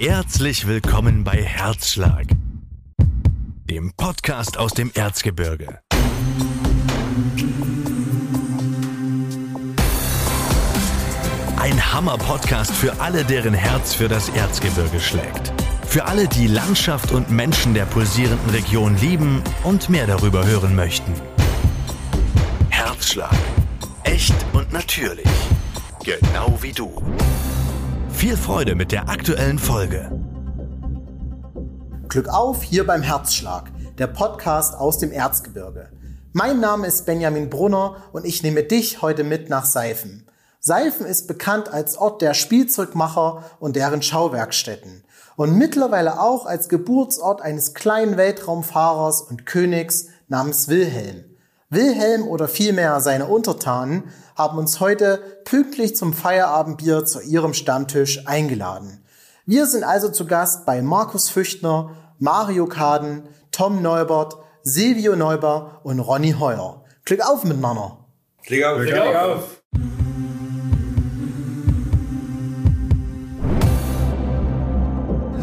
Herzlich willkommen bei Herzschlag, dem Podcast aus dem Erzgebirge. Ein Hammer-Podcast für alle, deren Herz für das Erzgebirge schlägt. Für alle, die Landschaft und Menschen der pulsierenden Region lieben und mehr darüber hören möchten. Herzschlag. Echt und natürlich. Genau wie du. Viel Freude mit der aktuellen Folge. Glück auf hier beim Herzschlag, der Podcast aus dem Erzgebirge. Mein Name ist Benjamin Brunner und ich nehme dich heute mit nach Seifen. Seifen ist bekannt als Ort der Spielzeugmacher und deren Schauwerkstätten und mittlerweile auch als Geburtsort eines kleinen Weltraumfahrers und Königs namens Wilhelm. Wilhelm oder vielmehr seine Untertanen haben uns heute pünktlich zum Feierabendbier zu ihrem Stammtisch eingeladen. Wir sind also zu Gast bei Markus Füchtner, Mario Kaden, Tom Neubert, Silvio Neuber und Ronny Heuer. Klick auf miteinander. Klick auf. Klick auf.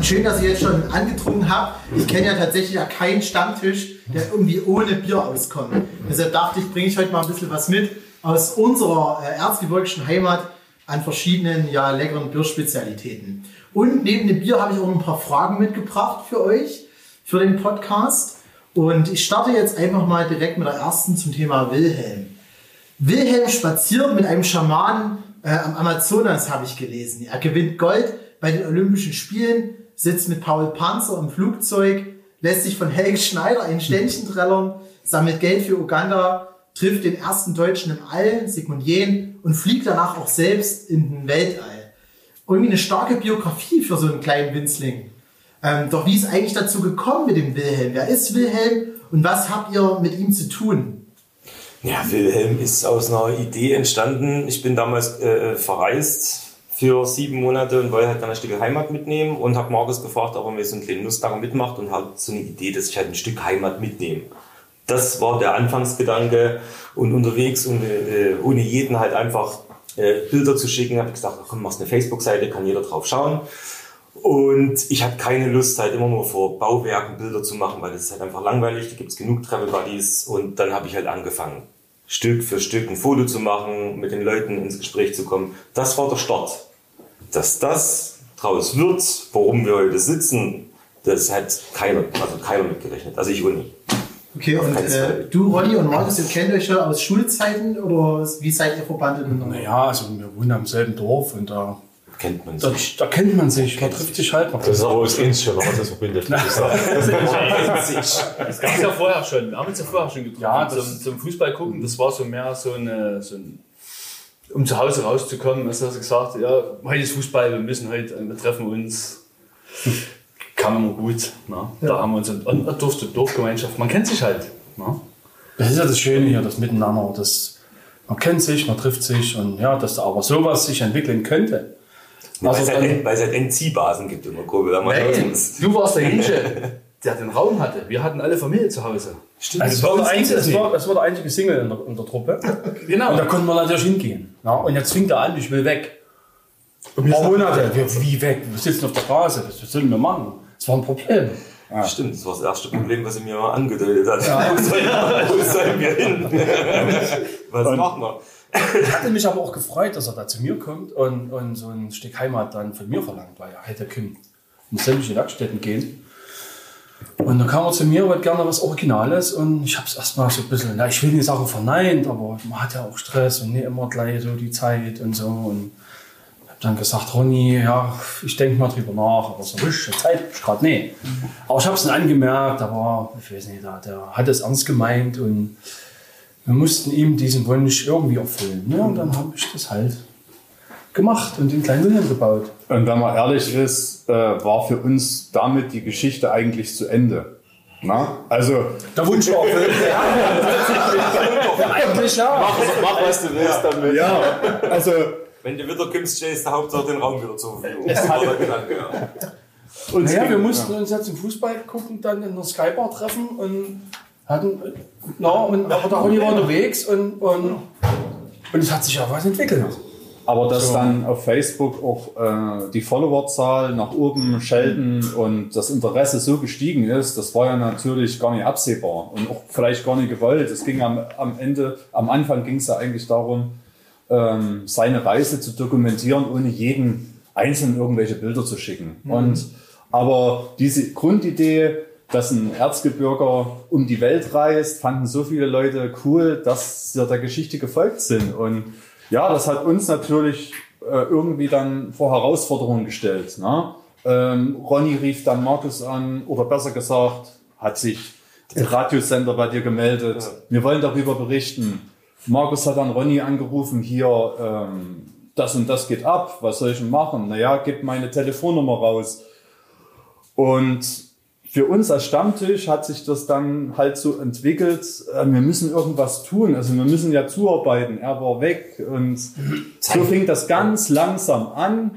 Schön, dass ihr jetzt schon angetrunken habt. Ich kenne ja tatsächlich ja keinen Stammtisch, der irgendwie ohne Bier auskommt. Deshalb dachte ich, bringe ich heute mal ein bisschen was mit aus unserer äh, erzgebirgischen Heimat an verschiedenen ja, leckeren Bierspezialitäten. Und neben dem Bier habe ich auch ein paar Fragen mitgebracht für euch, für den Podcast. Und ich starte jetzt einfach mal direkt mit der ersten zum Thema Wilhelm. Wilhelm spaziert mit einem Schamanen äh, am Amazonas, habe ich gelesen. Er gewinnt Gold bei den Olympischen Spielen, sitzt mit Paul Panzer im Flugzeug, lässt sich von Helge Schneider ein Ständchen trällern, sammelt Geld für Uganda, trifft den ersten Deutschen im All, Sigmund Jähn, und fliegt danach auch selbst in den Weltall. Irgendwie eine starke Biografie für so einen kleinen Winzling. Ähm, doch wie ist eigentlich dazu gekommen mit dem Wilhelm? Wer ist Wilhelm und was habt ihr mit ihm zu tun? Ja, Wilhelm ist aus einer Idee entstanden. Ich bin damals äh, verreist für sieben Monate und wollte halt dann ein Stück Heimat mitnehmen und habe Markus gefragt, ob er mir so einen kleinen Nussdacher mitmacht und hat so eine Idee, dass ich halt ein Stück Heimat mitnehme. Das war der Anfangsgedanke und unterwegs und äh, ohne jeden halt einfach äh, Bilder zu schicken, habe ich gesagt, komm, machst eine Facebook-Seite, kann jeder drauf schauen. Und ich hatte keine Lust, halt immer nur vor Bauwerken Bilder zu machen, weil das ist halt einfach langweilig, da gibt es genug Travel Buddies und dann habe ich halt angefangen, Stück für Stück ein Foto zu machen, mit den Leuten ins Gespräch zu kommen. Das war der Start dass das draus wird, warum wir heute sitzen, das hat keiner, also keiner mitgerechnet. Also ich wohl nicht. Okay, und äh, du, Ronny und Markus, ihr kennt euch ja aus Schulzeiten oder wie seid ihr verbannt Naja, also wir wohnen am selben Dorf und da kennt man sich. Da, da kennt man sich, man trifft sich halt. Das ist aber das Ähnliche, was das verbindet. das gab es ja vorher schon. Wir haben uns ja vorher schon getroffen ja, zum, zum Fußball gucken. Das war so mehr so, eine, so ein um zu Hause rauszukommen, hast du gesagt, ja, heute ist Fußball, wir müssen heute, wir treffen uns. Kam immer gut. Ne? Ja. Da haben wir uns eine Dorf Dorfgemeinschaft, man kennt sich halt. Ne? Das ist ja das Schöne hier, das Miteinander, das, man kennt sich, man trifft sich und ja, dass da aber sowas sich entwickeln könnte. Ja, also weil, es halt, halt NC-Basen gibt immer Kurbel. Du warst der Hinche, der den Raum hatte. Wir hatten alle Familie zu Hause. Stimmt. Also es, war der einzige, es, war, es war der einzige Single in der, in der Truppe. genau. Und da konnten wir natürlich hingehen. Ja, und jetzt fing er an, ich will weg. Und wir Monate, wir, wie weg? Wir sitzen auf der Straße, was sollen wir machen? Das war ein Problem. Ja. Stimmt, das war das erste Problem, was er mir angedeutet hat. Ja. Wo sollen wir hin? was und machen wir? Ich hatte mich aber auch gefreut, dass er da zu mir kommt und, und so ein Stück Heimat dann von mir verlangt, weil er hätte können in sämtliche Werkstätten gehen. Und dann kam er zu mir, wollte gerne was Originales und ich habe es erstmal so ein bisschen, na, ich will nicht sagen verneint, aber man hat ja auch Stress und nicht immer gleich so die Zeit und so. Und dann gesagt, Ronny, ja, ich denke mal drüber nach, aber so richtig Zeit habe ich gerade nicht. Aber ich habe es dann angemerkt, aber ich weiß nicht, der, der hat es ernst gemeint und wir mussten ihm diesen Wunsch irgendwie erfüllen. Ne? Und dann habe ich das halt gemacht und den kleinen Wilhelm gebaut. Und wenn man ehrlich ist, äh, war für uns damit die Geschichte eigentlich zu Ende. Na? Also. Der Wunsch war erfüllt. ja, eigentlich ja. Mach, mach, was du willst damit. Ja, also. Wenn du wieder kommst, ist der Hauptsache den Raum wieder zur Verfügung. Das war der Gedanke, ja. Und naja, wir mussten ja. uns jetzt im Fußball gucken, dann in der Skybar treffen und hatten, na, und, aber der Ronny war unterwegs und, und, und es hat sich ja was entwickelt. Aber dass dann auf Facebook auch äh, die Followerzahl nach oben schelten und das Interesse so gestiegen ist, das war ja natürlich gar nicht absehbar und auch vielleicht gar nicht gewollt. Es ging am, am Ende, am Anfang ging es ja eigentlich darum, ähm, seine Reise zu dokumentieren, ohne jeden einzeln irgendwelche Bilder zu schicken. Mhm. Und aber diese Grundidee, dass ein Erzgebirger um die Welt reist, fanden so viele Leute cool, dass sie der Geschichte gefolgt sind. Und ja, das hat uns natürlich äh, irgendwie dann vor Herausforderungen gestellt. Ne? Ähm, Ronny rief dann Markus an, oder besser gesagt, hat sich der Radiosender bei dir gemeldet. Ja. Wir wollen darüber berichten. Markus hat dann Ronny angerufen, hier, ähm, das und das geht ab, was soll ich denn machen? Naja, gib meine Telefonnummer raus. Und für uns als Stammtisch hat sich das dann halt so entwickelt, äh, wir müssen irgendwas tun, also wir müssen ja zuarbeiten, er war weg und so fing das ganz langsam an,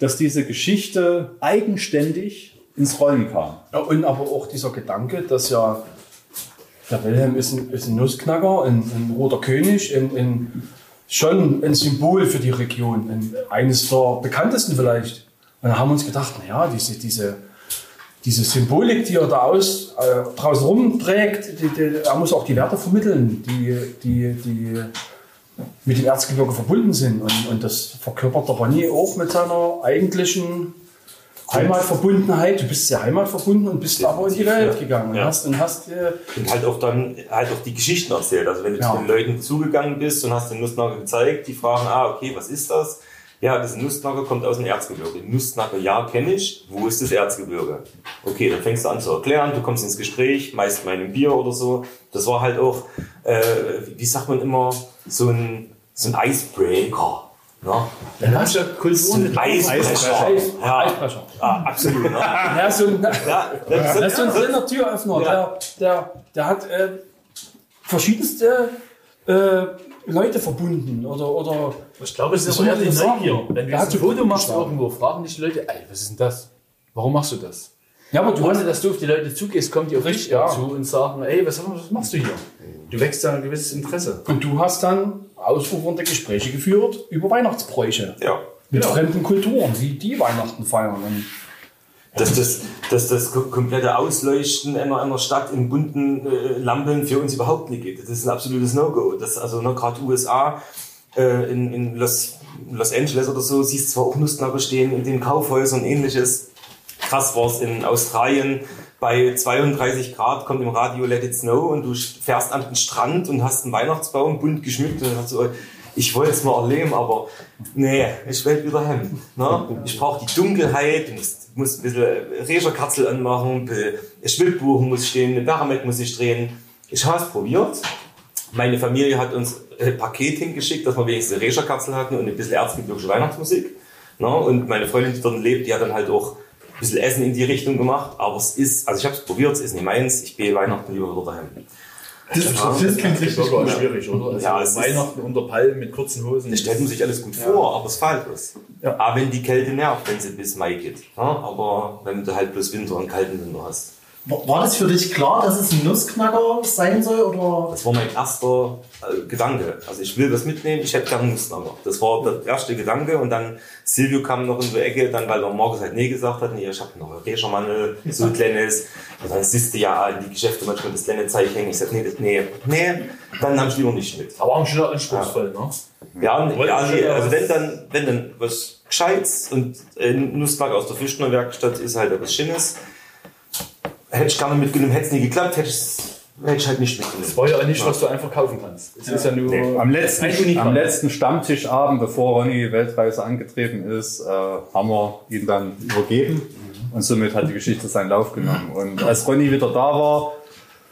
dass diese Geschichte eigenständig ins Rollen kam. Ja, und aber auch dieser Gedanke, dass ja der Wilhelm ist ein, ist ein Nussknacker, ein, ein roter König, ein, ein, schon ein Symbol für die Region, ein, eines der bekanntesten vielleicht. Und da haben wir uns gedacht, naja, diese, diese diese Symbolik, die er da aus, äh, draußen rumträgt, die, die, er muss auch die Werte vermitteln, die, die, die mit dem Erzgebirge verbunden sind. Und, und das verkörpert der Ronny auch mit seiner eigentlichen Heimatverbundenheit. Du bist sehr heimatverbunden und bist aber in die Welt gegangen ja. und hast, und hast äh, und halt auch dann halt auch die Geschichten erzählt. Also wenn du ja. zu den Leuten zugegangen bist und hast den Nussnagel gezeigt, die fragen, ah, okay, was ist das? Ja, das Nussnagel kommt aus dem Erzgebirge. Nussnagel, ja, kenne ich. Wo ist das Erzgebirge? Okay, dann fängst du an zu erklären, du kommst ins Gespräch, meist mal einem Bier oder so. Das war halt auch, äh, wie sagt man immer, so ein, so ein Icebreaker. Ja. Dann hast du Kultur mit Eisbrecher. Ja. Eisbrecher. Ja, absolut. Ne? ja, so ein, ja, das, ist so ein kleiner Türöffner. Ja. Der, der, der hat äh, verschiedenste äh, Leute verbunden oder oder ich glaube es ist aber eher die Neugier wenn du ein Foto machst irgendwo fragen dich die Leute ey was ist denn das warum machst du das ja aber du ohne dass du auf die Leute zugehst kommt die auf dich ja. zu und sagen ey was, was machst du hier du wächst da ein gewisses Interesse und du hast dann ausufernde Gespräche geführt über Weihnachtsbräuche ja mit genau. fremden Kulturen wie die Weihnachten feiern und dass das, dass das komplette Ausleuchten einer, einer Stadt in bunten äh, Lampen für uns überhaupt nicht geht. Das ist ein absolutes No-Go. Das also ne, gerade USA äh, in, in Los, Los Angeles oder so siehst zwar auch Nussknacker stehen in den Kaufhäusern und ähnliches. Krass war es in Australien. Bei 32 Grad kommt im Radio Let It Snow und du fährst an den Strand und hast einen Weihnachtsbaum bunt geschmückt und hast so, ich wollte es mal erleben, aber nee, ich will wieder heim. Ne? Ich brauche die Dunkelheit, du musst, musst ein bisschen Regerkatzel anmachen, ein Schwibbuchen muss stehen, eine Baromet muss ich drehen. Ich habe es probiert. Meine Familie hat uns ein Paket hingeschickt, dass wir wenigstens eine Regerkatzel hatten und ein bisschen erzgebirgische Weihnachtsmusik. Ne? Und meine Freundin, die dort lebt, die hat dann halt auch ein bisschen Essen in die Richtung gemacht. Aber es ist, also ich habe es probiert, es ist nicht meins. Ich gehe Weihnachten lieber wieder daheim. Das, das, das, das klingt richtig gut. schwierig, oder? Also ja, Weihnachten unter Palmen mit kurzen Hosen. Das stellt man sich alles gut ja. vor, aber es fällt was. Ja. Aber wenn die Kälte nervt, wenn sie bis Mai geht. Ja, aber wenn du halt bloß Winter und kalten Winter hast. War das für dich klar, dass es ein Nussknacker sein soll? Oder? Das war mein erster äh, Gedanke. Also ich will das mitnehmen, ich hätte gerne einen Nussknacker. Das war der erste Gedanke und dann Silvio kam noch in die Ecke, dann weil der Markus halt nee gesagt hat, nee, ich habe noch ein Rechermannel, so ein kleines. Und dann siehst du ja in die Geschäfte manchmal das kleine Zeichen. Ich sag, nee, das, nee, nee, dann nahm ich lieber nicht mit. Aber auch schon anspruchsvoll, ja. ne? Ja, ja nee, also wenn dann, wenn dann was Gescheites und ein Nussknacker aus der Fischner Werkstatt ist halt etwas Schönes hätte ich gerne mitgenommen, hätte es nie geklappt, hätte ich hätte ich halt nicht mitgenommen. Das war ja nicht, was du einfach kaufen kannst. Es ja. ist ja nur nee. am, letzten, am letzten Stammtischabend, bevor Ronny Weltreise angetreten ist, äh, haben wir ihn dann übergeben und somit hat die Geschichte seinen Lauf genommen. Und als Ronny wieder da war...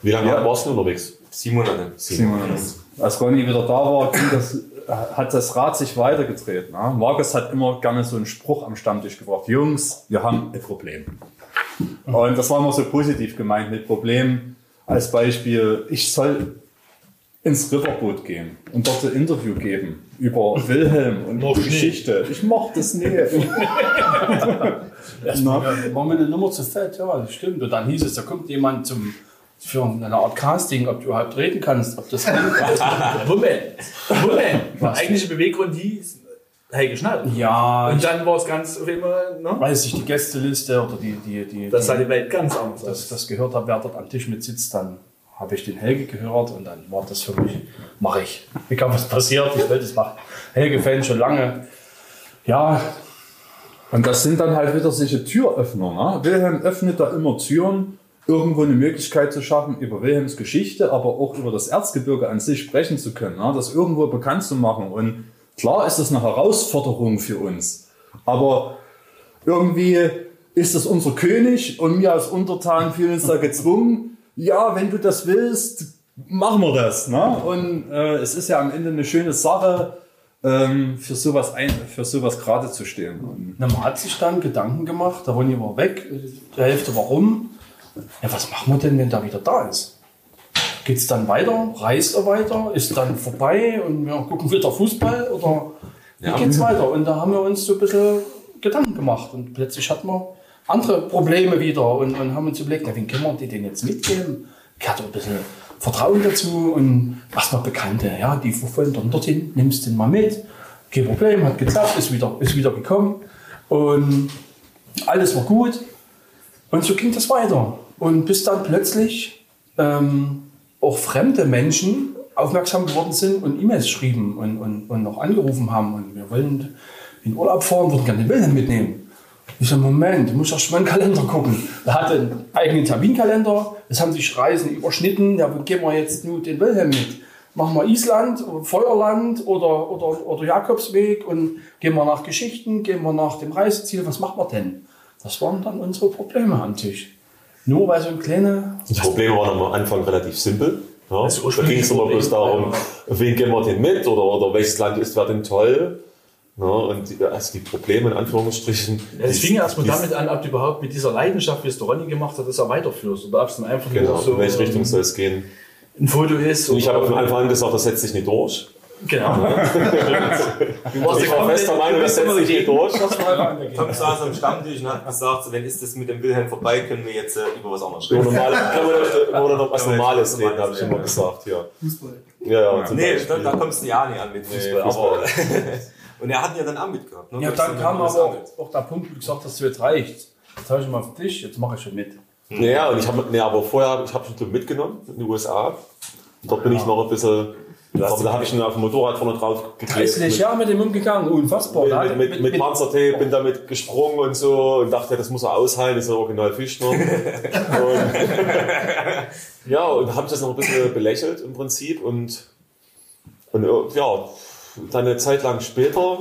Wie lange ja, warst du unterwegs? Sieben Monate. Sieben Monate. Als Ronny wieder da war, das, hat das Rad sich weitergedreht. Ne? Markus hat immer gerne so einen Spruch am Stammtisch gebracht. Jungs, wir haben ein Problem. Und das war immer so positiv gemeint mit Problem. Als Beispiel, ich soll ins Riverboot gehen und dort ein Interview geben über Wilhelm und die Geschichte. Ich mochte das nicht. war mir eine Nummer zu fett, ja, das stimmt. Und dann hieß es, da kommt jemand zum für eine Art Casting, ob du überhaupt reden kannst, ob das Moment, Moment. Der eigentliche Beweggrund hieß, Helge Schneider. Ja, Und dann war es ganz auf einmal, ne? weiß ich, die Gästeliste oder die, die, die, Das sah die Welt ganz anders dass aus. ich das gehört habe, wer dort am Tisch mit sitzt, dann habe ich den Helge gehört und dann war das für mich, mache ich. Egal was passiert, ich will das machen. Helge-Fan schon lange. Ja, Und das sind dann halt wieder solche Türöffner. Ne? Wilhelm öffnet da immer Türen, irgendwo eine Möglichkeit zu schaffen, über Wilhelms Geschichte, aber auch über das Erzgebirge an sich sprechen zu können, ne? das irgendwo bekannt zu machen. Und klar ist das eine Herausforderung für uns, aber irgendwie ist das unser König und wir als Untertan fühlen uns da gezwungen. Ja, wenn du das willst, machen wir das. Ne? Und äh, es ist ja am Ende eine schöne Sache, ähm, für sowas sowas gerade zu stehen. Na, man hat sich dann Gedanken gemacht, der Ronny war weg, die Hälfte warum. Ja, was machen wir denn, wenn der wieder da ist? Geht es dann weiter? Reist er weiter? Ist dann vorbei und wir gucken wieder Fußball? Oder wie Ja. geht's weiter? Und da haben wir uns so ein bisschen Gedanken gemacht und plötzlich hatten wir andere Probleme wieder und, und haben uns überlegt, na, wen können wir die denn jetzt mitgeben? Ich hatte ein bisschen Vertrauen dazu und erstmal Bekannte, ja, die wollen dann dorthin, nimmst den mal mit. Kein Problem, hat geklappt, ist wieder, ist wieder gekommen und alles war gut. Und so ging das weiter. Und bis dann plötzlich ähm, auch fremde Menschen aufmerksam geworden sind und E-Mails schrieben und, und, und noch angerufen haben. Und wir wollen in Urlaub fahren, würden gerne den Wilhelm mitnehmen. Ich so, Moment, du musst erst mal in den Kalender gucken. Er hatte einen eigenen Terminkalender, es haben sich Reisen überschnitten. Ja, wo gehen wir jetzt nur den Wilhelm mit? Machen wir Island, Feuerland oder, oder, oder Jakobsweg und gehen wir nach Geschichten, gehen wir nach dem Reiseziel, was machen wir denn? Das waren dann unsere Probleme am Tisch. Nur weil so ein kleiner Die Probleme waren am Anfang relativ simpel. Ja. Das Da ging es immer bloß darum, wen gehen wir denn mit oder, oder welches Land ist wer denn toll. Ja, und also die Probleme in Anführungsstrichen. Ja, es fing ja erstmal damit an, ob du überhaupt mit dieser Leidenschaft, wie es der Ronny gemacht hat, das auch weiterführst. Oder ob es dann einfach Genau, nur so in welche Richtung soll es gehen? ein Foto ist. Und ich habe von Anfang an gesagt, das setzt sich nicht durch. Genau. du warst Ich war fest der Meinung, das setzt sich nicht durch. Tom saß am Stammtisch und hat gesagt, wenn ist das mit dem Wilhelm vorbei, können wir jetzt äh, über was anderes reden. normale, können wir noch- oder noch was Normales jetzt reden, habe ich immer reden. gesagt. Ja, Fußball. ja, ja zum Nee, Beispiel. da, da kommst du ja nicht an mit Fußball. Nee, aber, und er hat ja dann auch mitgehabt. Ne? Ja, dann kam den aber auch, auch der Punkt, wo du gesagt hast, jetzt reicht. Jetzt habe ich mal auf dich, jetzt mache ich schon mit. Ja, und ich habe, nee, aber vorher, ich habe schon mitgenommen in den USA. Dort bin ich noch ein bisschen, aber da habe ich ihn auf dem Motorrad vorne drauf geklebt. 30 Jahre mit dem umgegangen, unfassbar. Mit, mit, mit, mit Panzertape, bin damit gesprungen und so und dachte, das muss er aushalten, das ist ein Original Fischner. und, ja, und habe ich das noch ein bisschen belächelt im Prinzip und, und ja, dann eine Zeit lang später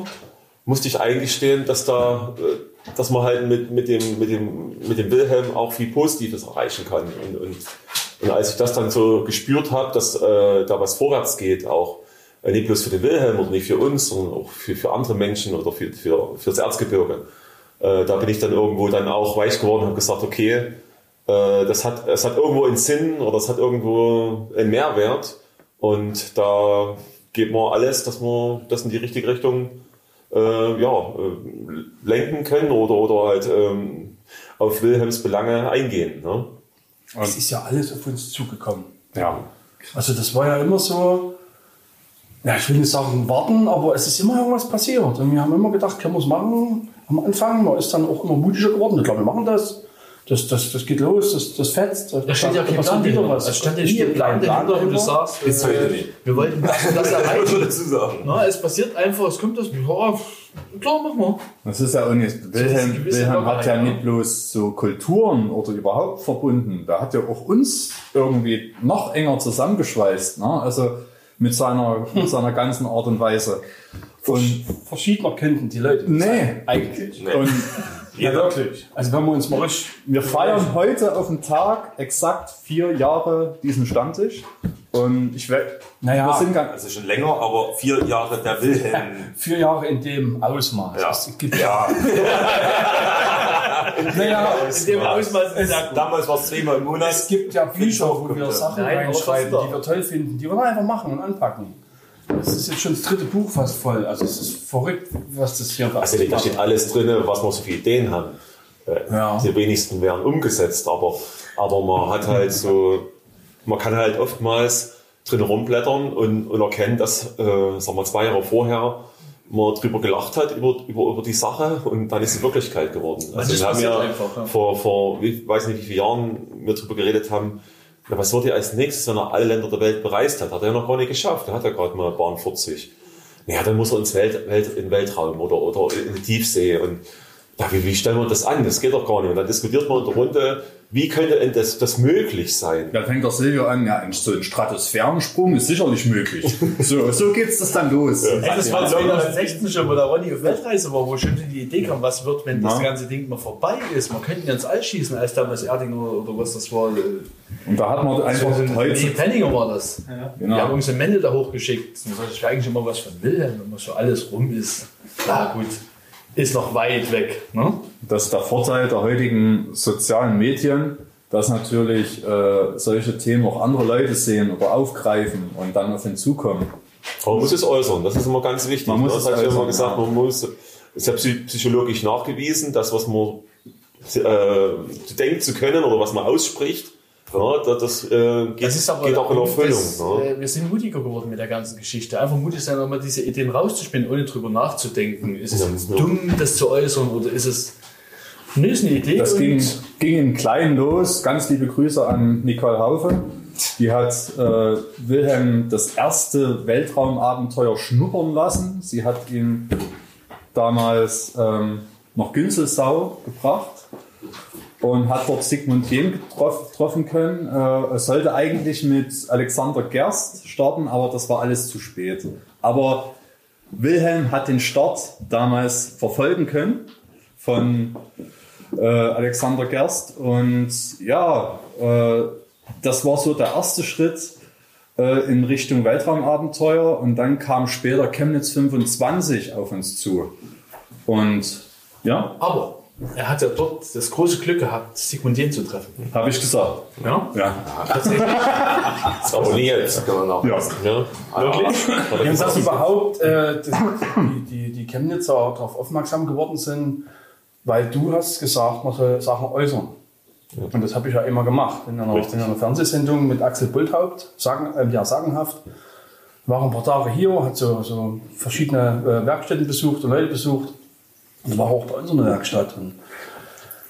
musste ich eingestehen, dass da, äh, dass man halt mit, mit dem, mit dem, mit dem Wilhelm auch viel Positives erreichen kann. Und, und, und als ich das dann so gespürt habe, dass äh, da was vorwärts geht, auch äh, nicht bloß für den Wilhelm oder nicht für uns, sondern auch für, für andere Menschen oder für, für, fürs Erzgebirge. Äh, da bin ich dann irgendwo dann auch weich geworden und habe gesagt, okay, äh, das hat, es hat irgendwo einen Sinn oder es hat irgendwo einen Mehrwert und da geben wir alles, dass wir das in die richtige Richtung äh, ja, äh, lenken können oder, oder halt ähm, auf Wilhelms Belange eingehen. Ne? Es ist ja alles auf uns zugekommen. Ja. Also das war ja immer so, ja, ich will nicht sagen warten, aber es ist immer irgendwas passiert. Und wir haben immer gedacht, können wir es machen am Anfang. Man ist dann auch immer mutiger geworden. Ich glaube, wir machen das. Das, das, das geht los, das, das fetzt. Da steht ja kein Plan wieder was. Es stand ja Es nie ein steht Plan kein dahinter, wo du sagst, äh, wir wollten das, das erreichen. dazu sagen. Na, es passiert einfach, es kommt das, ja, klar, machen wir. Das ist ja auch nicht, ist eine Wilhelm, Wilhelm hat ja nicht bloß so Kulturen oder überhaupt verbunden, der hat ja auch uns irgendwie noch enger zusammengeschweißt, ne? also mit seiner, mit seiner ganzen Art und Weise. Und Verschiedener könnten die Leute Nee. sein, eigentlich. Nee. Und Ja, wirklich. Also wenn wir uns mal richtig wir feiern heute auf den Tag exakt vier Jahre diesen Stammtisch. Und ich werde, Naja. wir sind ganz, Also schon länger, aber vier Jahre der Wilhelm. vier Jahre in dem Ausmaß. Ja. Es gibt ja. naja, In dem Ausmaß ist ja. Damals war es zweimal im Monat. es gibt ja Bücher, wo wir Sachen Nein, reinschreiben, die wir toll finden, die wir dann einfach machen und anpacken. Das ist jetzt schon das dritte Buch fast voll. Also es ist verrückt, was das hier also da steht alles drin, was wir so viele Ideen haben. Äh, Ja. Die wenigsten werden umgesetzt, aber, aber man hat halt so, man kann halt oftmals drin rumblättern und, und erkennt, dass, äh, sagen wir, zwei Jahre vorher man drüber gelacht hat über, über, über die Sache und dann ist es Wirklichkeit geworden. Also wir haben ja, einfach, ja. vor, vor, ich weiß nicht wie viele Jahren wir drüber geredet haben, na, was wird er als nächstes, wenn er alle Länder der Welt bereist hat? Hat er ja noch gar nicht geschafft. Er hat ja gerade mal Bahn 40. Ja, dann muss er ins Welt, Welt, in Weltraum oder, oder in die Tiefsee und ja, wie, wie stellen wir das an? Das geht doch gar nicht. Und dann diskutiert man in der Runde, wie könnte denn das, das möglich sein? Da fängt der Silvio an, ja, so ein Stratosphärensprung ist sicherlich möglich. So, so geht's das dann los. Ey, das war 2016 schon, wo der Ronny auf Weltreise war, wo schon die Idee kam, was wird, wenn das Ja. ganze Ding mal vorbei ist. Man könnte ja ins All schießen, als damals Erdinger oder was das war. äh, Und da hat man Das einfach so ein, heute, nee, Penninger war das. Genau. Wir haben uns ein Mendel da hochgeschickt. Das wäre eigentlich immer was von Wilhelm, wenn man so alles rum ist. Na gut, ist noch weit weg. Ne? das ist der Vorteil der heutigen sozialen Medien, dass natürlich äh, solche Themen auch andere Leute sehen oder aufgreifen und dann auf ihn zukommen. Man muss es äußern, das ist immer ganz wichtig. Man muss es das habe ich immer gesagt, man muss, ist ja psy- psychologisch nachgewiesen, das, was man äh, denkt zu können oder was man ausspricht, ja, das, das, äh, geht, Das ist aber geht auch in Erfüllung. Das, ne? äh, wir sind mutiger geworden mit der ganzen Geschichte. Einfach mutig sein, auch mal diese Ideen rauszuspielen, ohne drüber nachzudenken. Ist es Ja, jetzt ja. dumm, das zu äußern oder ist es. Nee, ist eine Idee. Das ging, ging in klein los. Ganz liebe Grüße an Nicole Haufe. Die hat äh, Wilhelm das erste Weltraumabenteuer schnuppern lassen. Sie hat ihn damals ähm, nach Günzelsau gebracht und hat dort Sigmund Jähn getroff, getroffen können. Äh, es sollte eigentlich mit Alexander Gerst starten, aber das war alles zu spät. Aber Wilhelm hat den Start damals verfolgen können von äh, Alexander Gerst und ja, äh, das war so der erste Schritt äh, in Richtung Weltraumabenteuer und dann kam später Chemnitz 25 auf uns zu. Und ja, Aber er hat ja dort das große Glück gehabt, Sigmund Jähn zu treffen. habe ich gesagt. Ja? Ja. Aber nie jetzt. Ja. Ja. Wirklich? Jetzt dass überhaupt äh, das, die, die, die Chemnitzer darauf aufmerksam geworden sind, weil du hast gesagt, man soll Sachen äußern. Und das habe ich ja immer gemacht. In einer, in einer Fernsehsendung mit Axel Bulthaupt, sagen, äh, ja, sagenhaft, war ein paar Tage hier, hat so, so verschiedene äh, Werkstätten besucht und Leute besucht. Und war auch bei uns in der Werkstatt. Und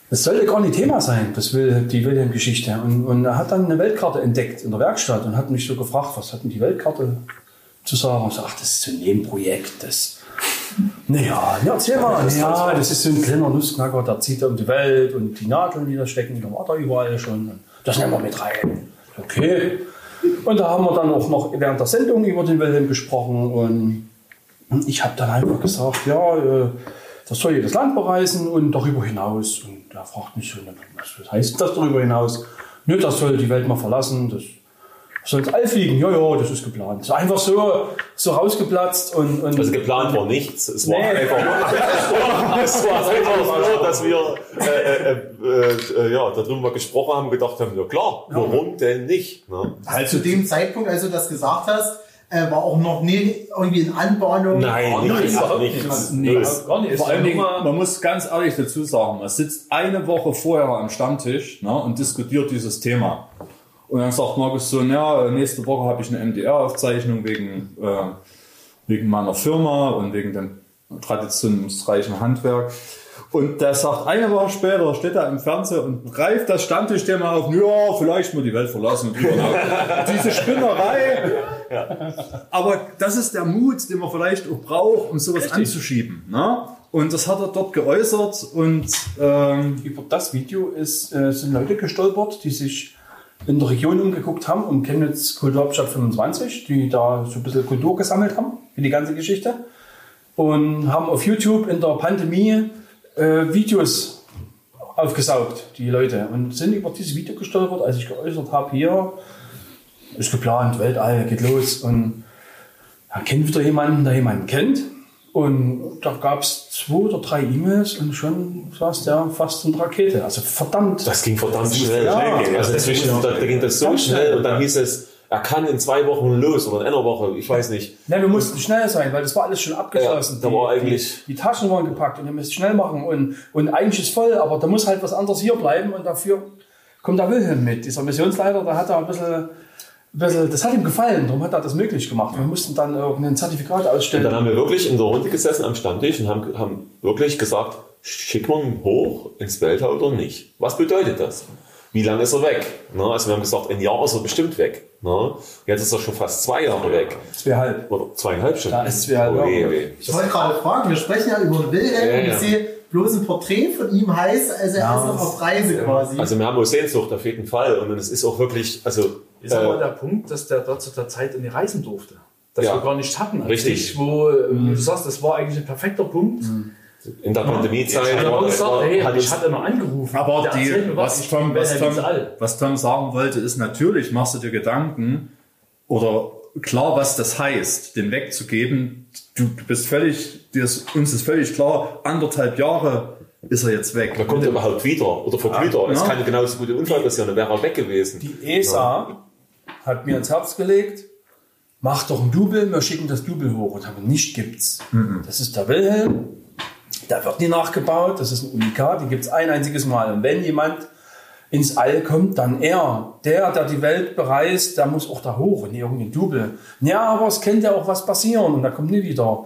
es sollte gar nicht Thema sein, das will, die Wilhelm-Geschichte. Und, und er hat dann eine Weltkarte entdeckt in der Werkstatt und hat mich so gefragt, was hat denn die Weltkarte zu sagen? Und ich so, ach, das ist so ein Nebenprojekt. Das, naja, ja, erzähl mal. Ja, das ist so ein kleiner Nussknacker, der zieht um die Welt und die Nadeln, die da stecken, die war da überall schon. Das nehmen wir mit rein. Okay. Und da haben wir dann auch noch während der Sendung über den Wilhelm gesprochen und und ich habe dann einfach gesagt, ja, äh, das soll jedes Land bereisen und darüber hinaus. Und er fragt mich so, was heißt das darüber hinaus? Nö, das soll die Welt mal verlassen, das soll ins All fliegen. Ja, ja, das ist geplant. So einfach so, so rausgeplatzt und, und Also geplant war nichts. Es war Nee. einfach, es war einfach nur, dass wir äh, äh, äh, äh, ja, darüber gesprochen haben, gedacht haben, ja klar, warum denn nicht? Ne? Zu dem Zeitpunkt, als du das gesagt hast, äh, war auch noch nie irgendwie in Anbahnung. Nein, nichts, überhaupt nichts. nicht. Null. Gar nicht. Vor allen Dingen, Nummer- man muss ganz ehrlich dazu sagen, man sitzt eine Woche vorher am Stammtisch ne, und diskutiert dieses Thema. Und dann sagt Markus so, ja, nächste Woche habe ich eine MDR-Aufzeichnung wegen, äh, wegen meiner Firma und wegen dem traditionsreichen Handwerk. Und der sagt, eine Woche später steht er im Fernsehen und greift das Stammtischthema auf, ja, vielleicht mal die Welt verlassen. Diese Spinnerei. Aber das ist der Mut, den man vielleicht auch braucht, um sowas anzuschieben. Ne? Und das hat er dort geäußert und ähm, über das Video ist, äh, sind Leute gestolpert, die sich in der Region umgeguckt haben, um Chemnitz Kulturhauptstadt 25, die da so ein bisschen Kultur gesammelt haben, für die ganze Geschichte. Und haben auf YouTube in der Pandemie äh, Videos aufgesaugt, die Leute. Und sind über dieses Video gestolpert, als ich geäußert habe, hier ist geplant, Weltall geht los. Und er kennt wieder jemanden, der jemanden kennt. Und da gab es zwei oder drei E-Mails und schon saß der fast in der Rakete. Also verdammt. Das ging verdammt schnell. Ja. also inzwischen, da, da ging das so schnell schnell. und dann hieß es, er kann in zwei Wochen los oder in einer Woche, ich weiß nicht. Nein, wir mussten schnell sein, weil das war alles schon abgeschlossen. Ja, da war eigentlich- die, die Taschen waren gepackt und ihr müsst schnell machen und, und eigentlich ist voll, aber da muss halt was anderes hier bleiben und dafür kommt der Wilhelm mit. Dieser Missionsleiter, der hat da ein bisschen bisschen, das hat ihm gefallen, darum hat er das möglich gemacht. Wir mussten dann irgendein Zertifikat Und ausstellen. dann haben wir wirklich in der Runde gesessen am Stammtisch und haben, haben wirklich gesagt, schicken wir ihn hoch ins Weltall oder nicht? Was bedeutet das? Wie lange ist er weg? Ne? Also wir haben gesagt, ein Jahr ist er bestimmt weg. Ne? Jetzt ist er schon fast zwei Jahre weg. Zweieinhalb. Oder zweieinhalb Stunden. Da ist zweieinhalb Oh, je. Ich wollte gerade fragen, wir sprechen ja über den Wilhelm Ja, und ich ja. sehe bloß ein Porträt von ihm heißt, also er ist noch auf Reise quasi. Also wir haben auch Sehnsucht auf jeden Fall. Und es ist auch wirklich, also Ist aber äh, der Punkt, dass der dort zu der Zeit in die reisen durfte. Das Ja. wir gar nicht hatten. an Richtig. sich, Wo äh, du sagst, das war eigentlich ein perfekter Punkt. in der Pandemiezeit Ich habe auch gesagt, hey, hat ich hatte noch angerufen. Aber Der die, was, ich Tom, was, Tom, was Tom sagen wollte, ist natürlich machst du dir Gedanken oder klar, was das heißt, den wegzugeben. Du, du bist völlig, dir ist, uns ist völlig klar, anderthalb Jahre ist er jetzt weg. da kommt er überhaupt wieder oder verglüht er. Es Ja. kann genauso gut ein Unfall passieren, dann wäre er weg gewesen. Die ESA hat mir ins Herz gelegt, mach doch ein Double, wir schicken das Double hoch. Und haben nicht gibt's. Das ist der Wilhelm, der wird nie nachgebaut, das ist ein Unikat, die gibt's ein einziges Mal. Und wenn jemand ins All kommt, dann er. Der, der die Welt bereist, der muss auch da hoch und nicht irgendein Double. Ja, aber es könnte ja auch was passieren und er kommt nie wieder.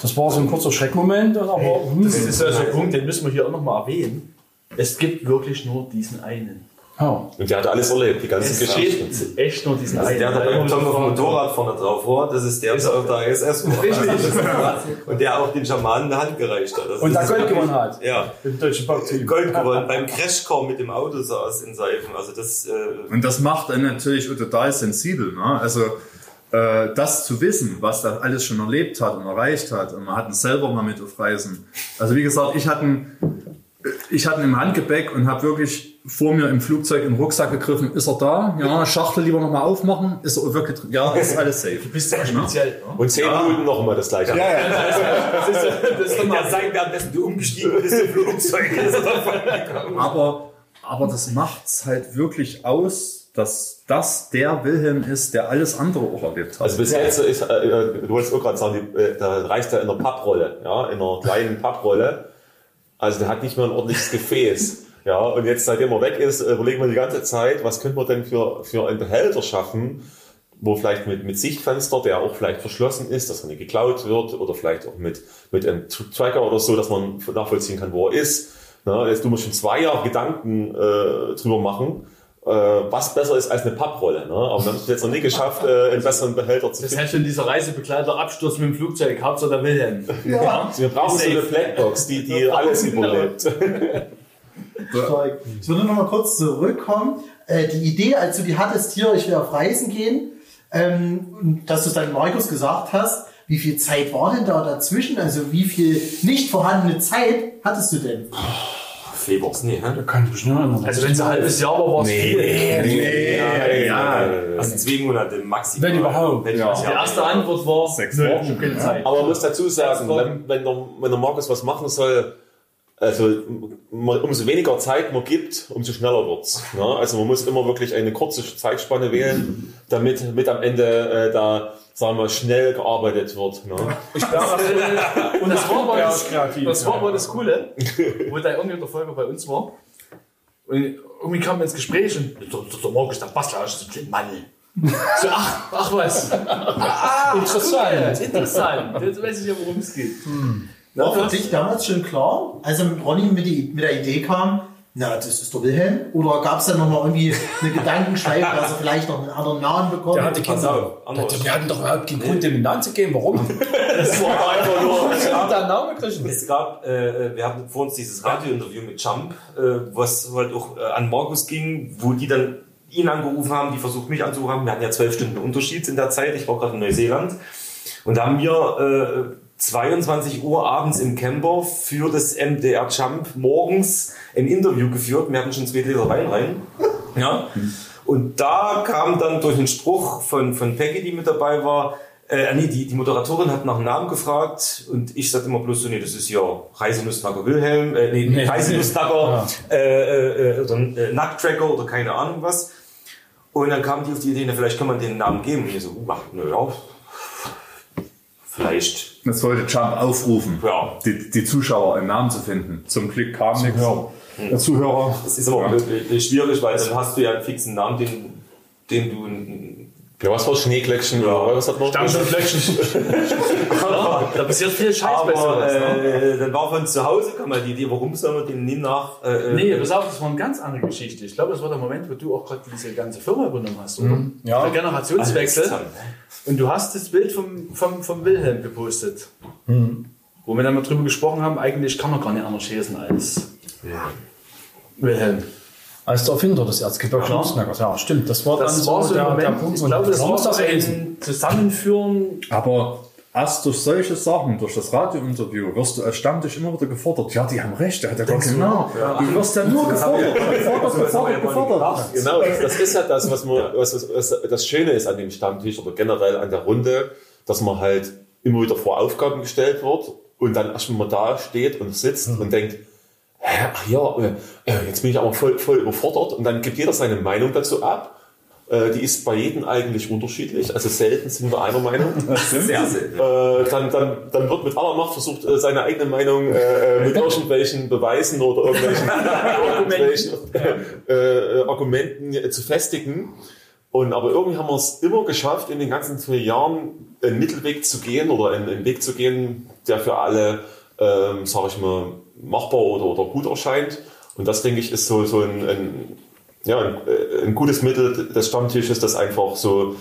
Das war so ein kurzer Schreckmoment, und aber hm, Das ist also ein Punkt, den müssen wir hier auch nochmal erwähnen. Es gibt wirklich nur diesen einen. Ja. Und der hat alles erlebt, die ganzen Es Geschichten. gibt echt nur diesen Also einen. der, der beim Tom auf dem Motorrad vorne drauf war, das ist der, der auf der ISS war. Und der auch den Schamanen eine Hand gereicht hat. Also Und das da ist Gold wirklich- gewonnen hat. Ja, Im deutschen Bankteam. Gold gewonnen. Beim Crashcar mit dem Auto saß in Seifen. Also das, äh, Und das macht einen natürlich total sensibel. Ne? Also äh, das zu wissen, was da alles schon erlebt hat und erreicht hat. Und man hat ihn selber mal mit auf Reisen. Also wie gesagt, ich hatte ihn, ich hatte ihn im Handgepäck und habe wirklich vor mir im Flugzeug in den Rucksack gegriffen. Ist er da? Ja, Schachtel lieber nochmal aufmachen. Ist er wirklich drin? Ja, ist alles safe. Du bist sehr speziell. Ne? Und zehn Minuten nochmal das gleiche. Das ist, das ist der sagt, währenddessen du umgestiegen bist im Flugzeug. ist er. Aber, aber das macht's halt wirklich aus, dass das der Wilhelm ist, der alles andere auch erlebt hat. Also bis jetzt ist, äh, du wolltest auch gerade sagen, die, äh, da reist er in einer Papprolle, ja, in einer kleinen Papprolle. Also der hat nicht mehr ein ordentliches Gefäß. Ja, und jetzt, seitdem er weg ist, äh, überlegen wir die ganze Zeit, was könnte man denn für, für einen Behälter schaffen, wo vielleicht mit, mit Sichtfenster, der auch vielleicht verschlossen ist, dass er nicht geklaut wird, oder vielleicht auch mit, mit einem Tracker oder so, dass man nachvollziehen kann, wo er ist. Na, jetzt tun wir schon zwei Jahre Gedanken äh, drüber machen, äh, was besser ist als eine Papprolle. Ne? Aber wir haben es jetzt noch nie geschafft, äh, einen besseren Behälter zu Das finden. heißt schon dieser Reisebegleiter Absturz mit dem Flugzeug, Hauptsache der Wilhelm. Ja. Wir brauchen so eine Blackbox, die, die alles überlebt. Ich würde noch mal kurz zurückkommen. Äh, die Idee, als du die hattest, hier, ich will auf Reisen gehen, ähm, dass du es dann Markus gesagt hast, wie viel Zeit war denn da dazwischen? Also wie viel nicht vorhandene Zeit hattest du denn? Februars, nee, hä? Kann ich nur erinnern. Also wenn es ein halbes Jahr war, war es viel. Ja, also zwei Monate maximal. Wenn überhaupt. Wenn Ja. Die ja. erste Antwort war Sechs Wochen. keine Zeit. Aber man muss dazu sagen, wenn, wenn, der, wenn der Markus was machen soll, also umso weniger Zeit man gibt, umso schneller wird's. Ne? Also man muss immer wirklich eine kurze Zeitspanne wählen, damit mit am Ende äh, da sagen wir schnell gearbeitet wird. Ne? Ich glaube, Und das war Ja, das, das, war aber das Coole, wo da irgendwie der Folge bei uns war. Und irgendwie kam ins Gespräch und der, Markus, der Bastler, ist so ein Mann. So, ach, ach was. Ah, Interessant. cool, interessant. Jetzt weiß ich ja, worum es geht. War für dich damals schon klar, als er mit Ronny mit, die, mit der Idee kam, na, das ist der Wilhelm? Oder gab es dann noch mal irgendwie eine Gedankenschleife, dass er vielleicht noch einen anderen Namen bekommt? Der hatte auf, anders. Wir hatten doch überhaupt keinen Grund, dem Namen zu geben. Warum? Das war einfach nur. Hat er einen Namen gekriegt? Es gab, äh, wir hatten vor uns dieses Radiointerview mit Jump, äh, was halt auch äh, an Markus ging, wo die dann ihn angerufen haben, die versucht mich anzurufen. Wir hatten ja zwölf Stunden Unterschied in der Zeit. Ich war gerade in Neuseeland. Und da haben wir äh, 22 Uhr abends im Camper für das MDR Jump morgens ein Interview geführt. Wir hatten schon zwei Gläser Wein rein. Ja. Und da kam dann durch einen Spruch von, von Peggy, die mit dabei war, äh, nee, die, die Moderatorin hat nach dem Namen gefragt und ich sagte immer bloß so, nee, das ist ja Reisenussknacker Wilhelm, äh, nee, nee. Reisenussknacker, äh, äh, oder äh, Nackttracker oder keine Ahnung was. Und dann kam die auf die Idee, na, vielleicht kann man den Namen geben. Und ich so, ach, naja, vielleicht, Das wollte Jump aufrufen, ja. die, die Zuschauer einen Namen zu finden. Zum Glück kam nichts. Der Zuhörer. Das ist aber ja. schwierig, weil dann hast du ja einen fixen Namen, den, den du Ja, was war Schneeglöckchen? Ja. Was hat man? Stammschneeglöckchen. ja, da passiert viel Scheiß sowas. Ne? Äh, dann war von zu Hause, kam mal die Idee, warum soll man den nie nach. Äh, nee, pass auf, das war eine ganz andere Geschichte. Ich glaube, das war der Moment, wo du auch gerade diese ganze Firma übernommen hast, oder? Mhm. Ja. Der Generationswechsel. Und du hast das Bild vom, vom, vom Wilhelm gepostet. Mhm. Wo wir dann mal drüber gesprochen haben, eigentlich kann man gar nicht anders schießen als Wilhelm. Als der Erfinder des Erzgebirgsknackers, ja, stimmt. Das war Das dann war so der, ein der Moment, Punkt. ich glaube, das muss das ein Zusammenführen. Aber erst durch solche Sachen, durch das Radiointerview, wirst du als Stammtisch immer wieder gefordert. Ja, die haben recht, der hat ja gar genau. Du wirst ja nur gefordert, gefordert, gefordert, gefordert. Genau, das ist ja das, was, man, was, was, was das Schöne ist an dem Stammtisch oder generell an der Runde, dass man halt immer wieder vor Aufgaben gestellt wird und dann erstmal da steht und sitzt und denkt, hä, ach ja, äh, äh, jetzt bin ich aber voll, voll überfordert und dann gibt jeder seine Meinung dazu ab. Äh, die ist bei jedem eigentlich unterschiedlich, also selten sind wir einer Meinung. Sehr selten. Äh, dann, dann, dann wird mit aller Macht versucht, äh, seine eigene Meinung mit irgendwelchen Beweisen oder irgendwelchen, irgendwelchen Argumenten zu festigen. Und aber irgendwie haben wir es immer geschafft, in den ganzen zwei Jahren einen Mittelweg zu gehen oder einen, einen Weg zu gehen, der für alle, ähm, sage ich mal, machbar oder, oder gut erscheint. Und das, denke ich, ist so, so ein, ein, ja, ein, äh, ein gutes Mittel des Stammtisches, das einfach so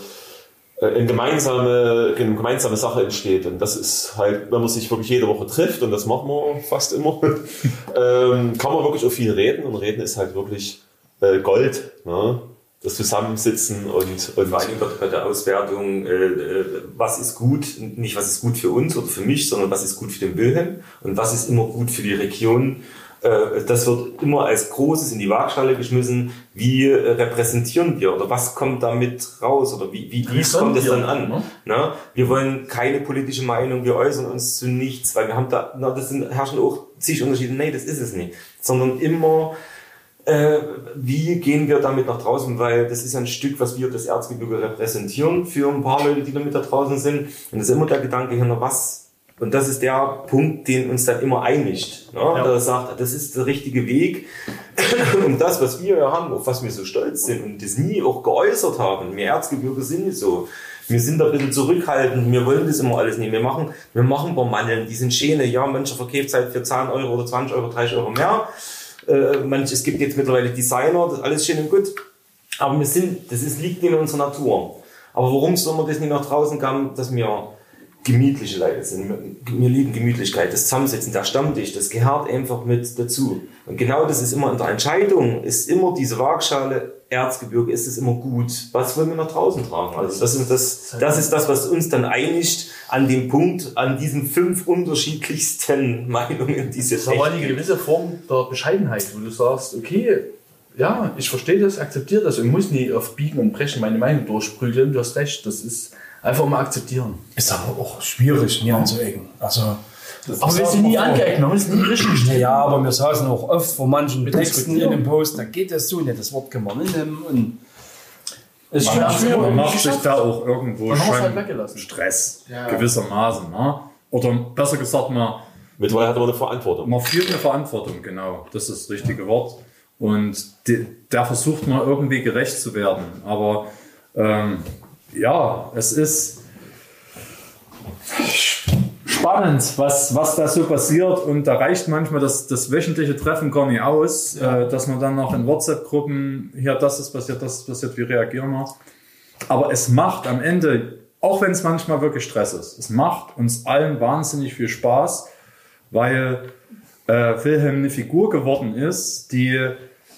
äh, eine gemeinsame, eine gemeinsame Sache entsteht. Und das ist halt, wenn man sich wirklich jede Woche trifft, und das machen wir fast immer, ähm, kann man wirklich auch viel reden. Und reden ist halt wirklich äh, Gold. Ne? Das Zusammensitzen und, und Vor allem wird bei der Auswertung, äh, äh, was ist gut, nicht was ist gut für uns oder für mich, sondern was ist gut für den Wilhelm und was ist immer gut für die Region. Äh, das wird immer als Großes in die Waagschale geschmissen. Wie äh, repräsentieren wir oder was kommt damit raus oder wie, wie, wie kommt es dann an? Ne? Na, wir wollen keine politische Meinung, wir äußern uns zu nichts, weil wir haben da, na, das sind, herrschen auch zig Unterschiede. Nee, das ist es nicht. Sondern immer, äh, wie gehen wir damit nach draußen, weil das ist ein Stück, was wir das Erzgebirge repräsentieren für ein paar Leute, die da mit da draußen sind. Und das ist immer der Gedanke hinter was. Und das ist der Punkt, den uns dann immer einigt. Ne? Ja. Der sagt, das ist der richtige Weg. und das, was wir haben, auf was wir so stolz sind und das nie auch geäußert haben. Wir Erzgebirge sind nicht so. Wir sind da ein bisschen zurückhaltend, wir wollen das immer alles nicht. Wir machen, wir machen ein paar Mandeln, die sind Schäne, ja, mancher verkauft halt für 10 Euro oder 20 Euro, 30 Euro mehr. Äh, manch, es gibt jetzt mittlerweile Designer, das ist alles schön und gut. Aber wir sind, das ist, liegt in unserer Natur. Aber warum soll man das nicht nach draußen kommen, dass wir gemütliche Leute sind? Wir, lieben Gemütlichkeit, das Zusammensitzen, der Stammtisch, das gehört einfach mit dazu. Und genau das ist immer in der Entscheidung, ist immer diese Waagschale, Erzgebirge, ist es immer gut? Was wollen wir nach draußen tragen? Also das ist das, das ist das, was uns dann einigt an dem Punkt, an diesen fünf unterschiedlichsten Meinungen, die es jetzt Das war eine gewisse Form der Bescheidenheit, wo du sagst, okay, ja, ich verstehe das, akzeptiere das und muss nie auf Biegen und Brechen meine Meinung durchprügeln. Du hast recht, das ist einfach mal akzeptieren. Ist aber auch schwierig, nie anzuecken. Also, Aber wir sind nie angeeckt, wir haben es nie richtig Ja, aber wir saßen auch oft vor manchen Texten in diskutieren. dem Post, da geht das so nicht, das Wort kann man nicht nehmen. Und es ist Man schwierig. Man macht sich da auch irgendwo wir's schon halt. Stress, Ja. gewissermaßen. Ne? Oder besser gesagt, man, mittlerweile hat man eine Verantwortung. man fühlt eine Verantwortung, genau, das ist das richtige Wort. Und die, der versucht mal irgendwie gerecht zu werden. Aber ähm, ja, es ist spannend, was, was da so passiert. Und da reicht manchmal das, das wöchentliche Treffen gar nicht aus, äh, dass man dann noch in WhatsApp-Gruppen, hier, das ist passiert, das ist passiert, wie reagieren wir. Aber es macht am Ende, auch wenn es manchmal wirklich Stress ist, es macht uns allen wahnsinnig viel Spaß, weil äh, Wilhelm eine Figur geworden ist, die,